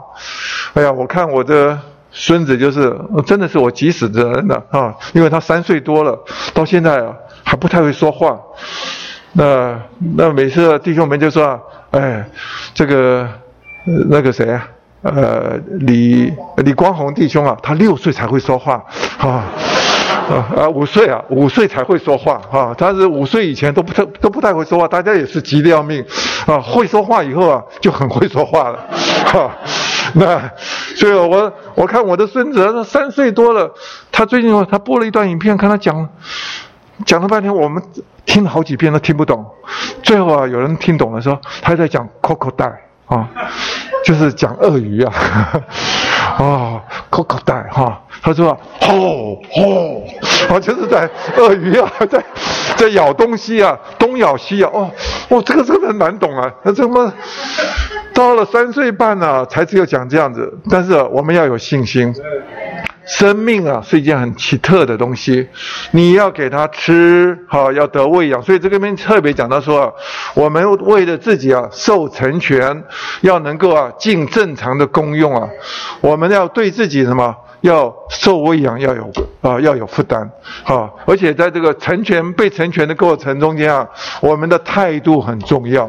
哎呀，我看我的孙子就是真的是我急死的人了啊，因为他三岁多了，到现在啊还不太会说话。那那每次弟兄们就说，哎，这个那个谁啊，呃，李李光宏弟兄啊，他六岁才会说话，啊啊啊，五岁啊，五岁才会说话啊，他是五岁以前都不太都不太会说话，大家也是急得要命，啊，会说话以后啊就很会说话了，哈，那所以我我看我的孙子三岁多了，他最近他播了一段影片，看他讲。讲了半天，我们听了好几遍都听不懂。最后啊，有人听懂了，说他在讲 “coco 带”啊，就是讲鳄鱼啊，啊，“coco 带”哈，他说“吼吼”，啊，就是在鳄鱼啊，<laughs> 在在咬东西啊，东咬西咬。哦哦，这个真的难懂啊。他怎么到了三岁半呢，才只有讲这样子？但是我们要有信心。生命啊，是一件很奇特的东西，你要给他吃，好要得喂养，所以这个面特别讲到说，我们为了自己啊受成全，要能够啊尽正常的功用啊，我们要对自己什么？要受喂养，要有啊，要有负担，啊，而且在这个成全被成全的过程中间啊，我们的态度很重要，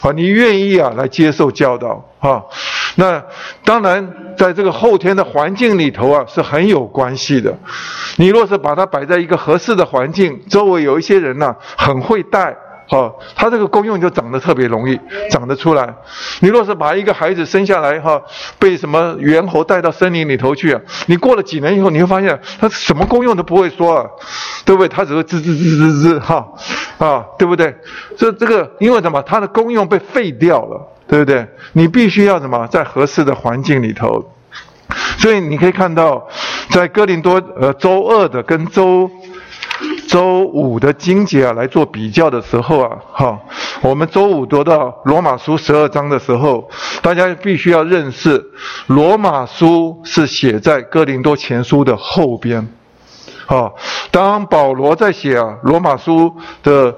啊，你愿意啊来接受教导，啊，那当然在这个后天的环境里头啊，是很有关系的。你若是把它摆在一个合适的环境，周围有一些人呢，很会带。哈，他这个功用就长得特别容易长得出来。你若是把一个孩子生下来哈，被什么猿猴带到森林里头去啊，你过了几年以后，你会发现他什么功用都不会说啊，对不对？他只会吱吱吱吱吱哈，啊，对不对？这这个因为什么？它的功用被废掉了，对不对？你必须要什么在合适的环境里头。所以你可以看到，在哥林多呃周二的跟周。周五的经节啊来做比较的时候啊，哈，我们周五读到罗马书十二章的时候，大家必须要认识，罗马书是写在哥林多前书的后边，啊，当保罗在写啊罗马书的，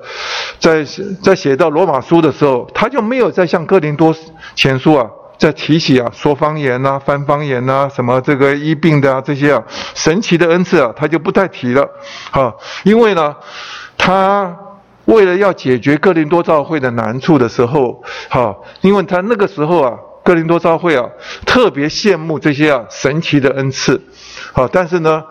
在在写到罗马书的时候，他就没有再像哥林多前书啊。在提起啊，说方言呐，翻方言呐，什么这个医病的啊，这些啊，神奇的恩赐啊，他就不再提了，啊，因为呢，他为了要解决哥林多教会的难处的时候，哈，因为他那个时候啊，哥林多教会啊，特别羡慕这些啊神奇的恩赐。好，但是呢，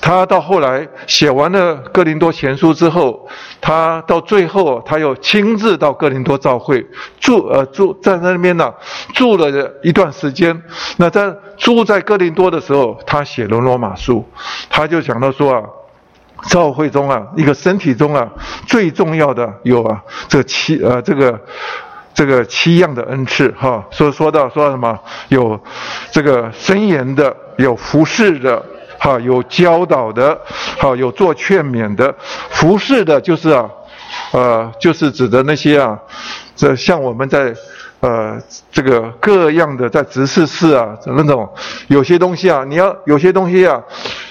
他到后来写完了《哥林多前书》之后，他到最后他又亲自到哥林多教会住，呃，住在那边呢，住了一段时间。那在住在哥林多的时候，他写了罗马书，他就想到说啊，教会中啊，一个身体中啊，最重要的有啊，这七呃这个。这个七样的恩赐，哈，说说到说什么有这个伸言的，有服侍的，哈，有教导的，好，有做劝勉的。服侍的就是啊，呃，就是指的那些啊，这像我们在呃这个各样的在执事室啊那种，有些东西啊，你要有些东西啊，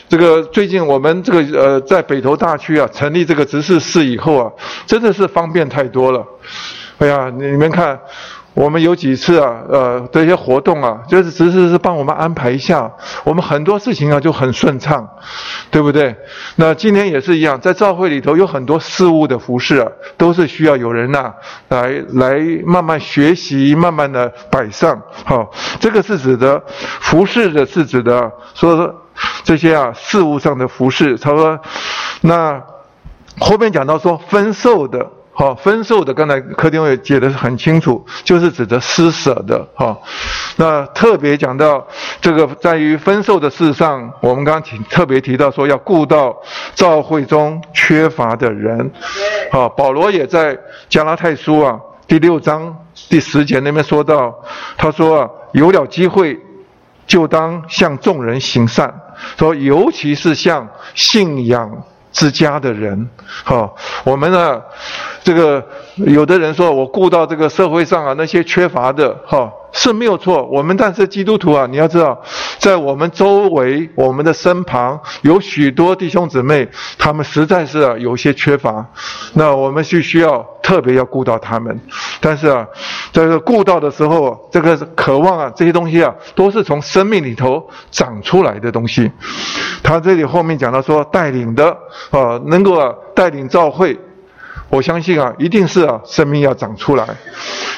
这个最近我们这个呃在北投大区啊成立这个执事室以后啊，真的是方便太多了。哎呀，你们看，我们有几次啊，呃，这些活动啊，就是只是是帮我们安排一下，我们很多事情啊就很顺畅，对不对？那今天也是一样，在教会里头有很多事物的服饰啊，都是需要有人呐来来慢慢学习，慢慢的摆上。好，这个是指的服饰的，是指的说这些啊事物上的服饰。他说，那后面讲到说分售的。好，分售的，刚才柯丁伟解的是很清楚，就是指的施舍的，哈。那特别讲到这个，在于分售的事上，我们刚刚提特别提到说，要顾到教会中缺乏的人。好，保罗也在加拉太书啊第六章第十节那边说到，他说啊，有了机会，就当向众人行善，说尤其是向信仰。之家的人，哈，我们呢，这个有的人说我顾到这个社会上啊那些缺乏的，哈。是没有错，我们但是基督徒啊，你要知道，在我们周围、我们的身旁有许多弟兄姊妹，他们实在是啊有些缺乏，那我们是需要特别要顾到他们。但是啊，这个顾到的时候，这个渴望啊，这些东西啊，都是从生命里头长出来的东西。他这里后面讲到说，带领的啊，能够啊带领教会。我相信啊，一定是啊，生命要长出来。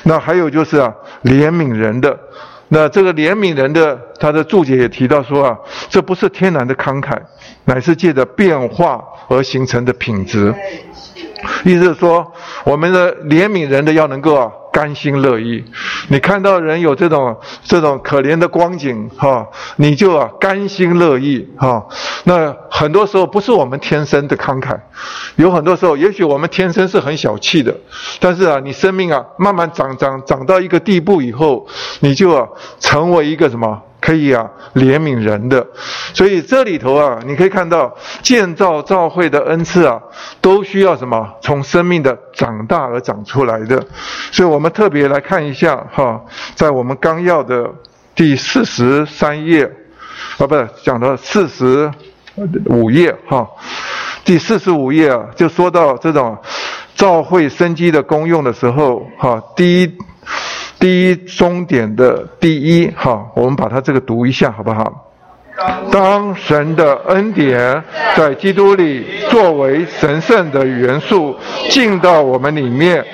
那还有就是啊，怜悯人的。那这个怜悯人的，他的注解也提到说啊，这不是天然的慷慨，乃是借着变化而形成的品质。意思是说，我们的怜悯人的要能够啊。甘心乐意，你看到人有这种这种可怜的光景哈，你就啊甘心乐意哈。那很多时候不是我们天生的慷慨，有很多时候也许我们天生是很小气的，但是啊，你生命啊慢慢长长长到一个地步以后，你就啊成为一个什么？可以啊，怜悯人的，所以这里头啊，你可以看到建造教会的恩赐啊，都需要什么？从生命的长大而长出来的。所以我们特别来看一下哈，在我们纲要的第四十三页，啊，不是讲到四十五页哈，第四十五页啊，就说到这种教会生机的功用的时候哈，第一。第一终点的第一，哈，我们把它这个读一下，好不好？当神的恩典在基督里作为神圣的元素进到我们里面，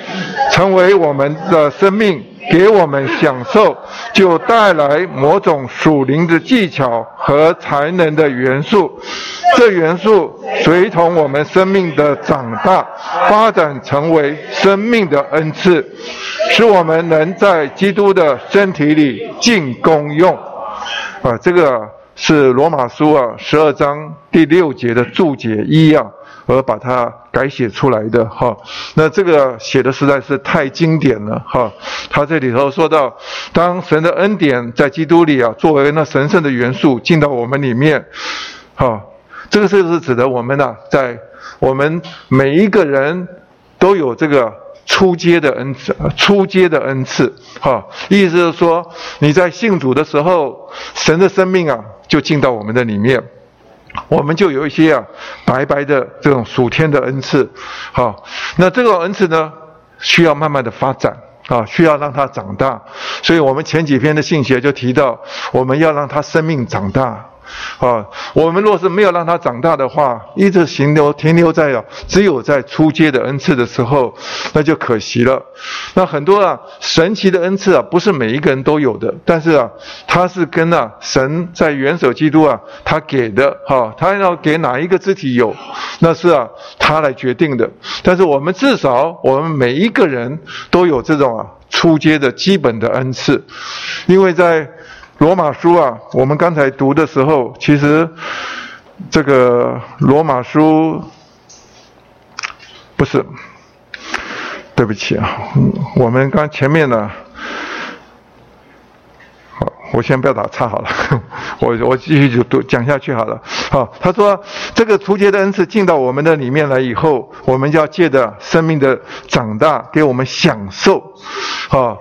成为我们的生命，给我们享受，就带来某种属灵的技巧和才能的元素。这元素随同我们生命的长大，发展成为生命的恩赐，使我们能在基督的身体里尽功用。啊，这个是罗马书啊十二章第六节的注解一啊。而把它改写出来的哈，那这个写的实在是太经典了哈。他这里头说到，当神的恩典在基督里啊，作为那神圣的元素进到我们里面，哈，这个是是指的我们呢，在我们每一个人都有这个出阶的恩赐，出阶的恩赐，哈，意思是说你在信主的时候，神的生命啊就进到我们的里面。我们就有一些啊白白的这种属天的恩赐，好，那这个恩赐呢需要慢慢的发展啊，需要让它长大，所以我们前几篇的信写就提到，我们要让它生命长大。啊，我们若是没有让他长大的话，一直停留停留在啊，只有在出阶的恩赐的时候，那就可惜了。那很多啊神奇的恩赐啊，不是每一个人都有的，但是啊，他是跟啊神在元首基督啊他给的哈，他要给哪一个肢体有，那是啊他来决定的。但是我们至少我们每一个人都有这种啊出阶的基本的恩赐，因为在。罗马书啊，我们刚才读的时候，其实这个罗马书不是，对不起啊，我们刚前面呢，好，我先不要打岔好了，<laughs> 我我继续就读讲下去好了。好，他说这个除节的恩赐进到我们的里面来以后，我们就要借着生命的长大，给我们享受，好，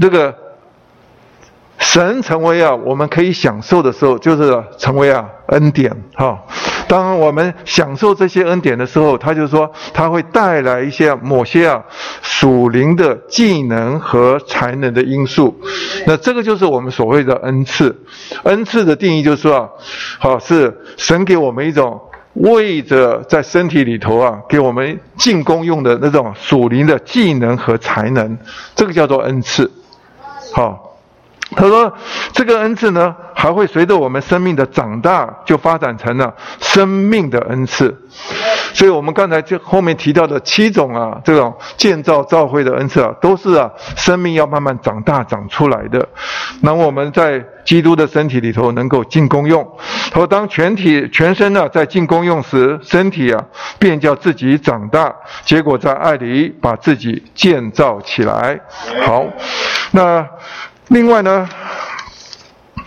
这个。神成为啊，我们可以享受的时候，就是成为啊恩典哈。当我们享受这些恩典的时候，他就说他会带来一些某些啊属灵的技能和才能的因素。那这个就是我们所谓的恩赐。恩赐的定义就是说啊，好是神给我们一种为着在身体里头啊，给我们进攻用的那种属灵的技能和才能，这个叫做恩赐，好。他说：“这个恩赐呢，还会随着我们生命的长大，就发展成了生命的恩赐。所以，我们刚才就后面提到的七种啊，这种建造教会的恩赐啊，都是啊，生命要慢慢长大长出来的。那我们在基督的身体里头能够进功用。他说，当全体全身呢在进功用时，身体啊便叫自己长大，结果在爱里把自己建造起来。好，那。”另外呢，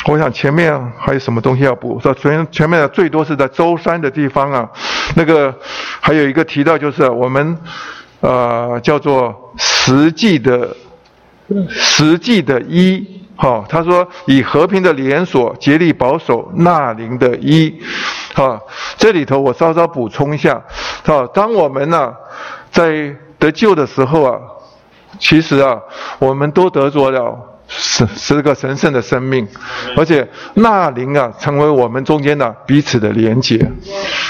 我想前面还有什么东西要补？说前前面的最多是在舟山的地方啊，那个还有一个提到就是我们呃叫做实际的实际的一，哈，他说以和平的连锁竭力保守纳林的一，哈，这里头我稍稍补充一下，哈，当我们呢在得救的时候啊，其实啊我们都得着了。是是个神圣的生命，而且纳灵啊，成为我们中间的彼此的连结。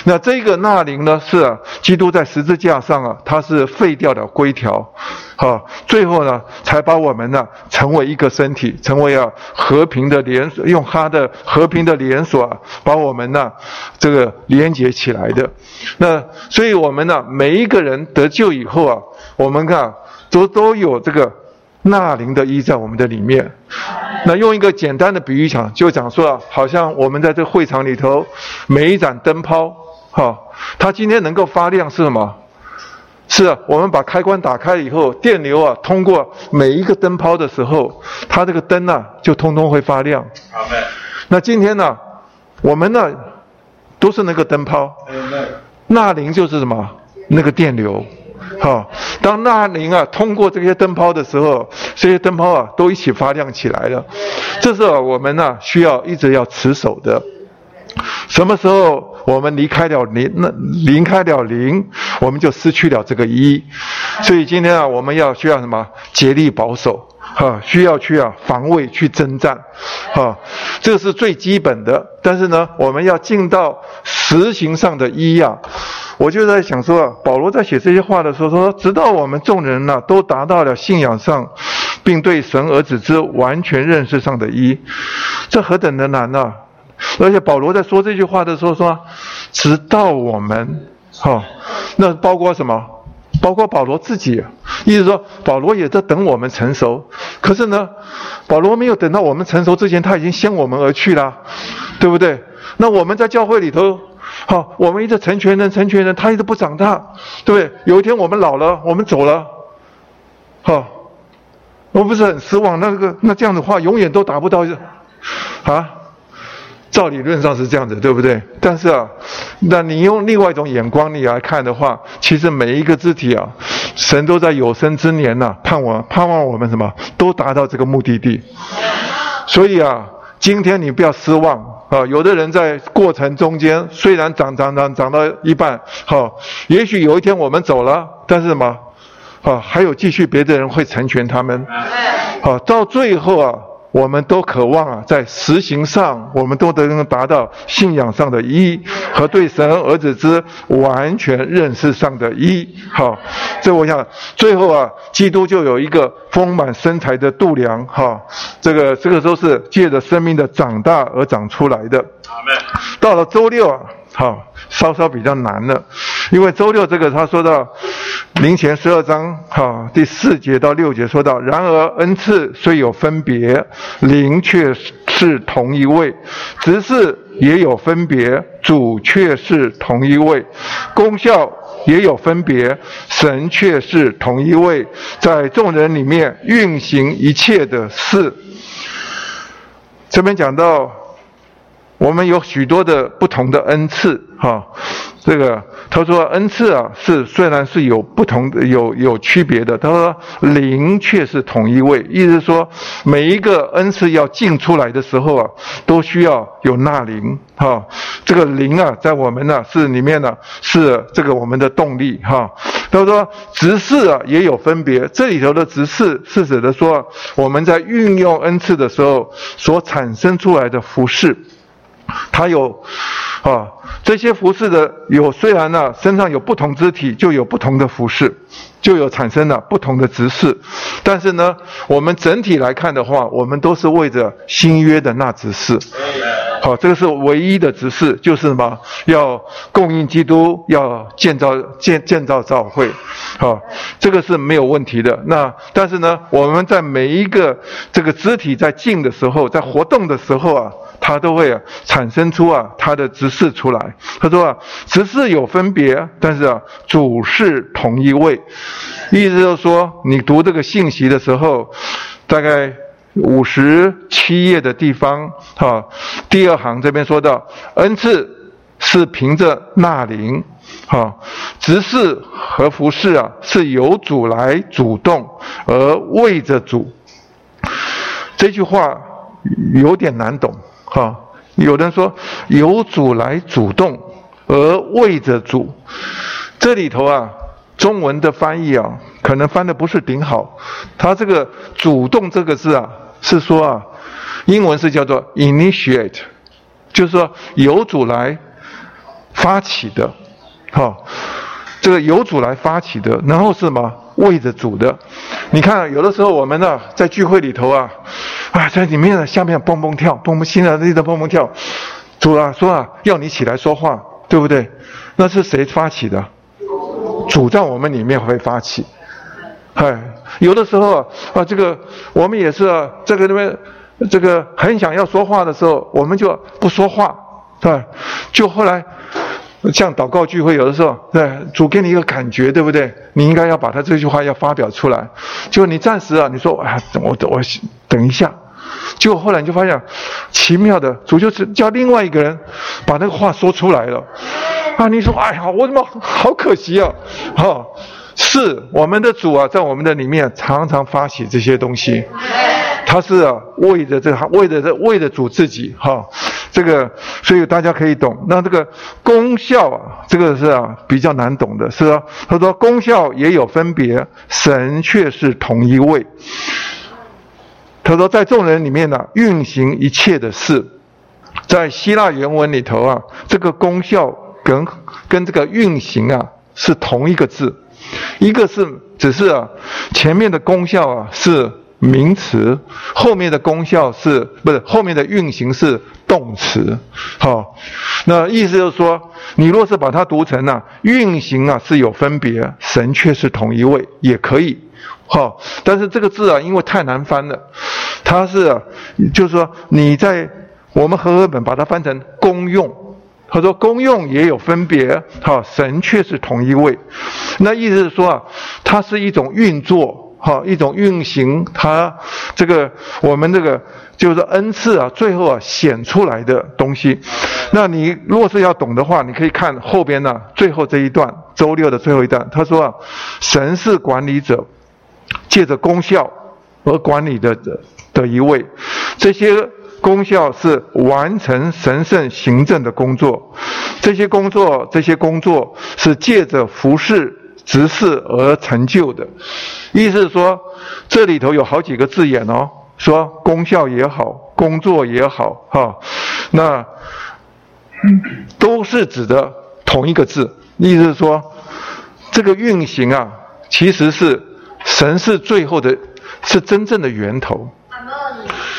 那这个纳灵呢，是啊，基督在十字架上啊，他是废掉的规条，好，最后呢，才把我们呢成为一个身体，成为啊和平的连锁，用他的和平的连锁啊，把我们呢这个连接起来的。那所以我们呢，每一个人得救以后啊，我们看都都有这个。纳灵的一在我们的里面，那用一个简单的比喻讲，就讲说啊，好像我们在这会场里头，每一盏灯泡，哈，它今天能够发亮是什么？是啊，我们把开关打开以后，电流啊通过每一个灯泡的时候，它这个灯呢就通通会发亮。那今天呢，我们呢都是那个灯泡，纳灵就是什么？那个电流。好，当那灵啊通过这些灯泡的时候，这些灯泡啊都一起发亮起来了。这是我们呢需要一直要持守的。什么时候我们离开了灵，那离开了灵，我们就失去了这个一。所以今天啊，我们要需要什么？竭力保守，哈，需要去啊防卫，去征战，哈，这是最基本的。但是呢，我们要进到实行上的一啊。我就在想说，保罗在写这些话的时候说，直到我们众人呢都达到了信仰上并对神儿子之完全认识上的一，这何等的难啊！而且保罗在说这句话的时候说：“直到我们，哈，那包括什么？包括保罗自己，意思说保罗也在等我们成熟。可是呢，保罗没有等到我们成熟之前，他已经先我们而去了，对不对？那我们在教会里头，好，我们一直成全人，成全人，他一直不长大，对不对？有一天我们老了，我们走了，好，我不是很失望。那个那这样的话，永远都达不到，啊？”照理论上是这样子，对不对？但是啊，那你用另外一种眼光你来看的话，其实每一个肢体啊，神都在有生之年呐，盼望盼望我们什么都达到这个目的地。所以啊，今天你不要失望啊。有的人在过程中间虽然涨涨涨涨到一半，好，也许有一天我们走了，但是什么啊，还有继续别的人会成全他们。好，到最后啊。我们都渴望啊，在实行上，我们都能达到信仰上的一和对神儿子之完全认识上的一。好，这我想最后啊，基督就有一个丰满身材的度量。哈，这个这个都是借着生命的长大而长出来的。到了周六啊，好，稍稍比较难了，因为周六这个他说到。灵前十二章，哈，第四节到六节说到：然而恩赐虽有分别，灵却是同一位；执事也有分别，主却是同一位；功效也有分别，神却是同一位，在众人里面运行一切的事。这边讲到，我们有许多的不同的恩赐，哈。这个他说恩赐啊是虽然是有不同的有有区别的，他说灵却是同一位，意思是说每一个恩赐要进出来的时候啊，都需要有纳灵哈。这个灵啊，在我们呢是里面呢是这个我们的动力哈。他说执事啊也有分别，这里头的执事是指的说我们在运用恩赐的时候所产生出来的服饰，他有。啊，这些服饰的有虽然呢身上有不同肢体，就有不同的服饰，就有产生了不同的执事，但是呢，我们整体来看的话，我们都是为着新约的那执事。好，这个是唯一的执事，就是什么？要供应基督，要建造建建造教会。好，这个是没有问题的。那但是呢，我们在每一个这个肢体在静的时候，在活动的时候啊。他都会产生出啊他的执事出来。他说啊，执事有分别，但是啊主是同一位。意思就是说，你读这个信息的时候，大概五十七页的地方，哈，第二行这边说到，恩赐是凭着纳灵，哈，执事和服侍啊是由主来主动而为着主。这句话有点难懂。哈，有的人说由主来主动，而为着主。这里头啊，中文的翻译啊，可能翻的不是顶好。他这个“主动”这个字啊，是说啊，英文是叫做 “initiate”，就是说由主来发起的。哈，这个由主来发起的，然后是什么？为着主的。你看，有的时候我们呢，在聚会里头啊。啊，在里面呢，下面蹦蹦跳，蹦蹦心啊，一直蹦蹦跳。主啊，说啊，要你起来说话，对不对？那是谁发起的？主在我们里面会发起。哎，有的时候啊，这个我们也是，这个那边，这个很想要说话的时候，我们就不说话，是吧？就后来。像祷告聚会，有的时候，对主给你一个感觉，对不对？你应该要把他这句话要发表出来。就你暂时啊，你说啊，我我等一下。结果后来你就发现，奇妙的主就是叫另外一个人把那个话说出来了。啊，你说哎呀，我怎么好可惜啊？哈，是我们的主啊，在我们的里面常常发起这些东西。他是啊，为着这，为着这，为着主自己哈。这个，所以大家可以懂。那这个功效啊，这个是啊比较难懂的，是啊。他说功效也有分别，神却是同一位。他说在众人里面呢，运行一切的事，在希腊原文里头啊，这个功效跟跟这个运行啊是同一个字，一个是只是啊前面的功效啊是名词，后面的功效是不是后面的运行是动词？好，那意思就是说，你若是把它读成呢，运行啊是有分别，神却是同一位，也可以。好，但是这个字啊，因为太难翻了，它是，就是说你在我们和合本把它翻成公用。他说：“功用也有分别，哈，神却是同一位。那意思是说啊，它是一种运作，哈，一种运行。它这个我们这个就是恩赐啊，最后啊显出来的东西。那你若是要懂的话，你可以看后边呢，最后这一段，周六的最后一段。他说啊，神是管理者，借着功效而管理的的的一位，这些。”功效是完成神圣行政的工作，这些工作，这些工作是借着服侍、执事而成就的。意思是说，这里头有好几个字眼哦，说功效也好，工作也好，哈，那都是指的同一个字。意思是说，这个运行啊，其实是神是最后的，是真正的源头。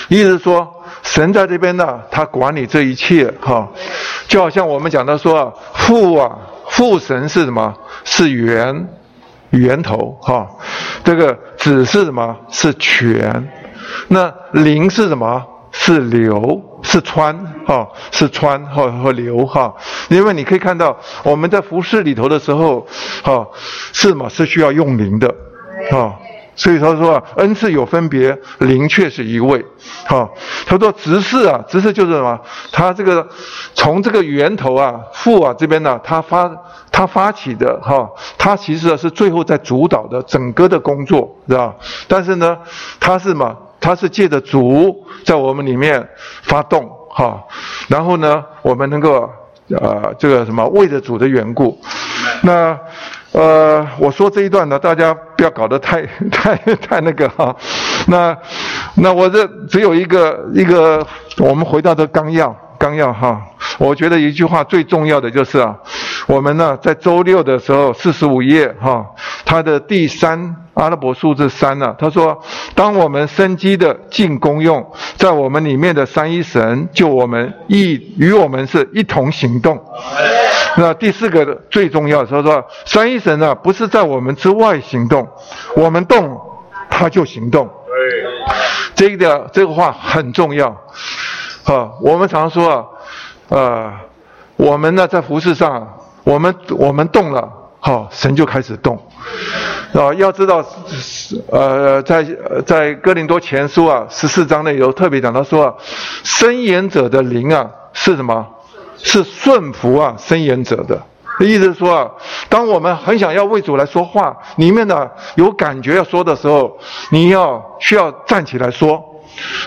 意思说。神在这边呢，他管理这一切哈，就好像我们讲的说，父啊，父神是什么？是源，源头哈。这个子是什么？是泉。那灵是什么？是流，是川哈，是川和和流哈。因为你可以看到，我们在服饰里头的时候，哈，是什么？是需要用灵的，啊。所以他说啊，恩赐有分别，灵却是一位。哈，他说执事啊，执事就是什么？他这个从这个源头啊，父啊这边呢，他发他发起的哈，他其实是最后在主导的整个的工作，是吧？但是呢，他是嘛？他是借着主在我们里面发动哈，然后呢，我们能够呃这个什么为着主的缘故，那。呃，我说这一段呢，大家不要搞得太 <laughs> 太太那个哈。那那我这只有一个一个，我们回到这纲要纲要哈。我觉得一句话最重要的就是啊，我们呢在周六的时候四十五页哈，它的第三阿拉伯数字三呢，他说，当我们生机的进功用，在我们里面的三一神就我们一与我们是一同行动。那第四个最重要，他说三一神呢不是在我们之外行动，我们动他就行动。对这个这个话很重要。啊，我们常说啊。呃，我们呢在服饰上，我们我们动了，好，神就开始动，啊，要知道，呃，在在哥林多前书啊十四章内有特别讲到说，伸言者的灵啊是什么？是顺服啊伸言者的，意思是说啊，当我们很想要为主来说话，里面呢有感觉要说的时候，你要需要站起来说，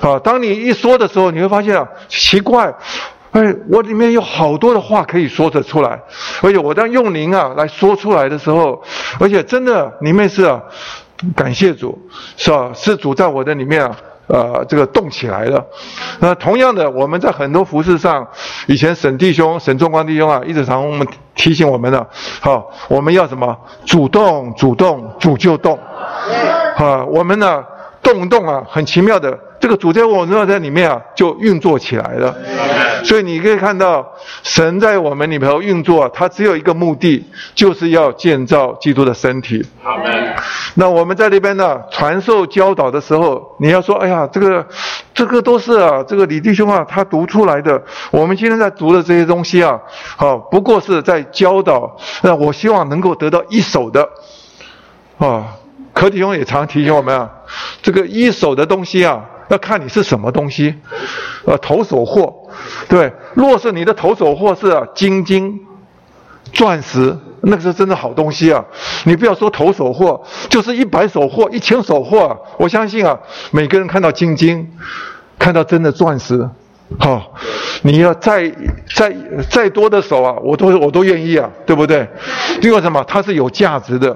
啊，当你一说的时候，你会发现啊，奇怪。哎，我里面有好多的话可以说得出来，而且我当用灵啊来说出来的时候，而且真的里面是啊，感谢主，是吧？是主在我的里面啊，呃，这个动起来了。那同样的，我们在很多服饰上，以前沈弟兄、沈仲光弟兄啊，一直常我们提醒我们的，好，我们要什么？主动，主动，主就动。啊，我们呢，动不动啊，很奇妙的。这个主在我们在里面啊，就运作起来了。所以你可以看到，神在我们里头运作，它只有一个目的，就是要建造基督的身体。那我们在那边呢，传授教导的时候，你要说，哎呀，这个，这个都是啊，这个李弟兄啊，他读出来的。我们今天在读的这些东西啊，好，不过是在教导。那我希望能够得到一手的，啊，柯弟兄也常提醒我们啊，这个一手的东西啊。要看你是什么东西，呃，投手货，对。若是你的投手货是金金、钻石，那个是真的好东西啊。你不要说投手货，就是一百手货、一千手货，我相信啊，每个人看到金金，看到真的钻石，好、你要再再再多的手啊，我都我都愿意啊，对不对？因为什么？它是有价值的。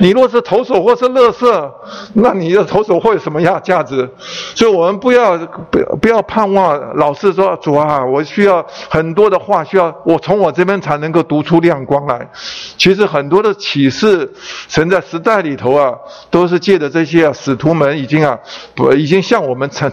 你若是投手或是乐色，那你的投手会有什么样价值？所以我们不要不要不要盼望老是说主啊，我需要很多的话，需要我从我这边才能够读出亮光来。其实很多的启示，神在时代里头啊，都是借着这些啊使徒们已经啊，不已经向我们呈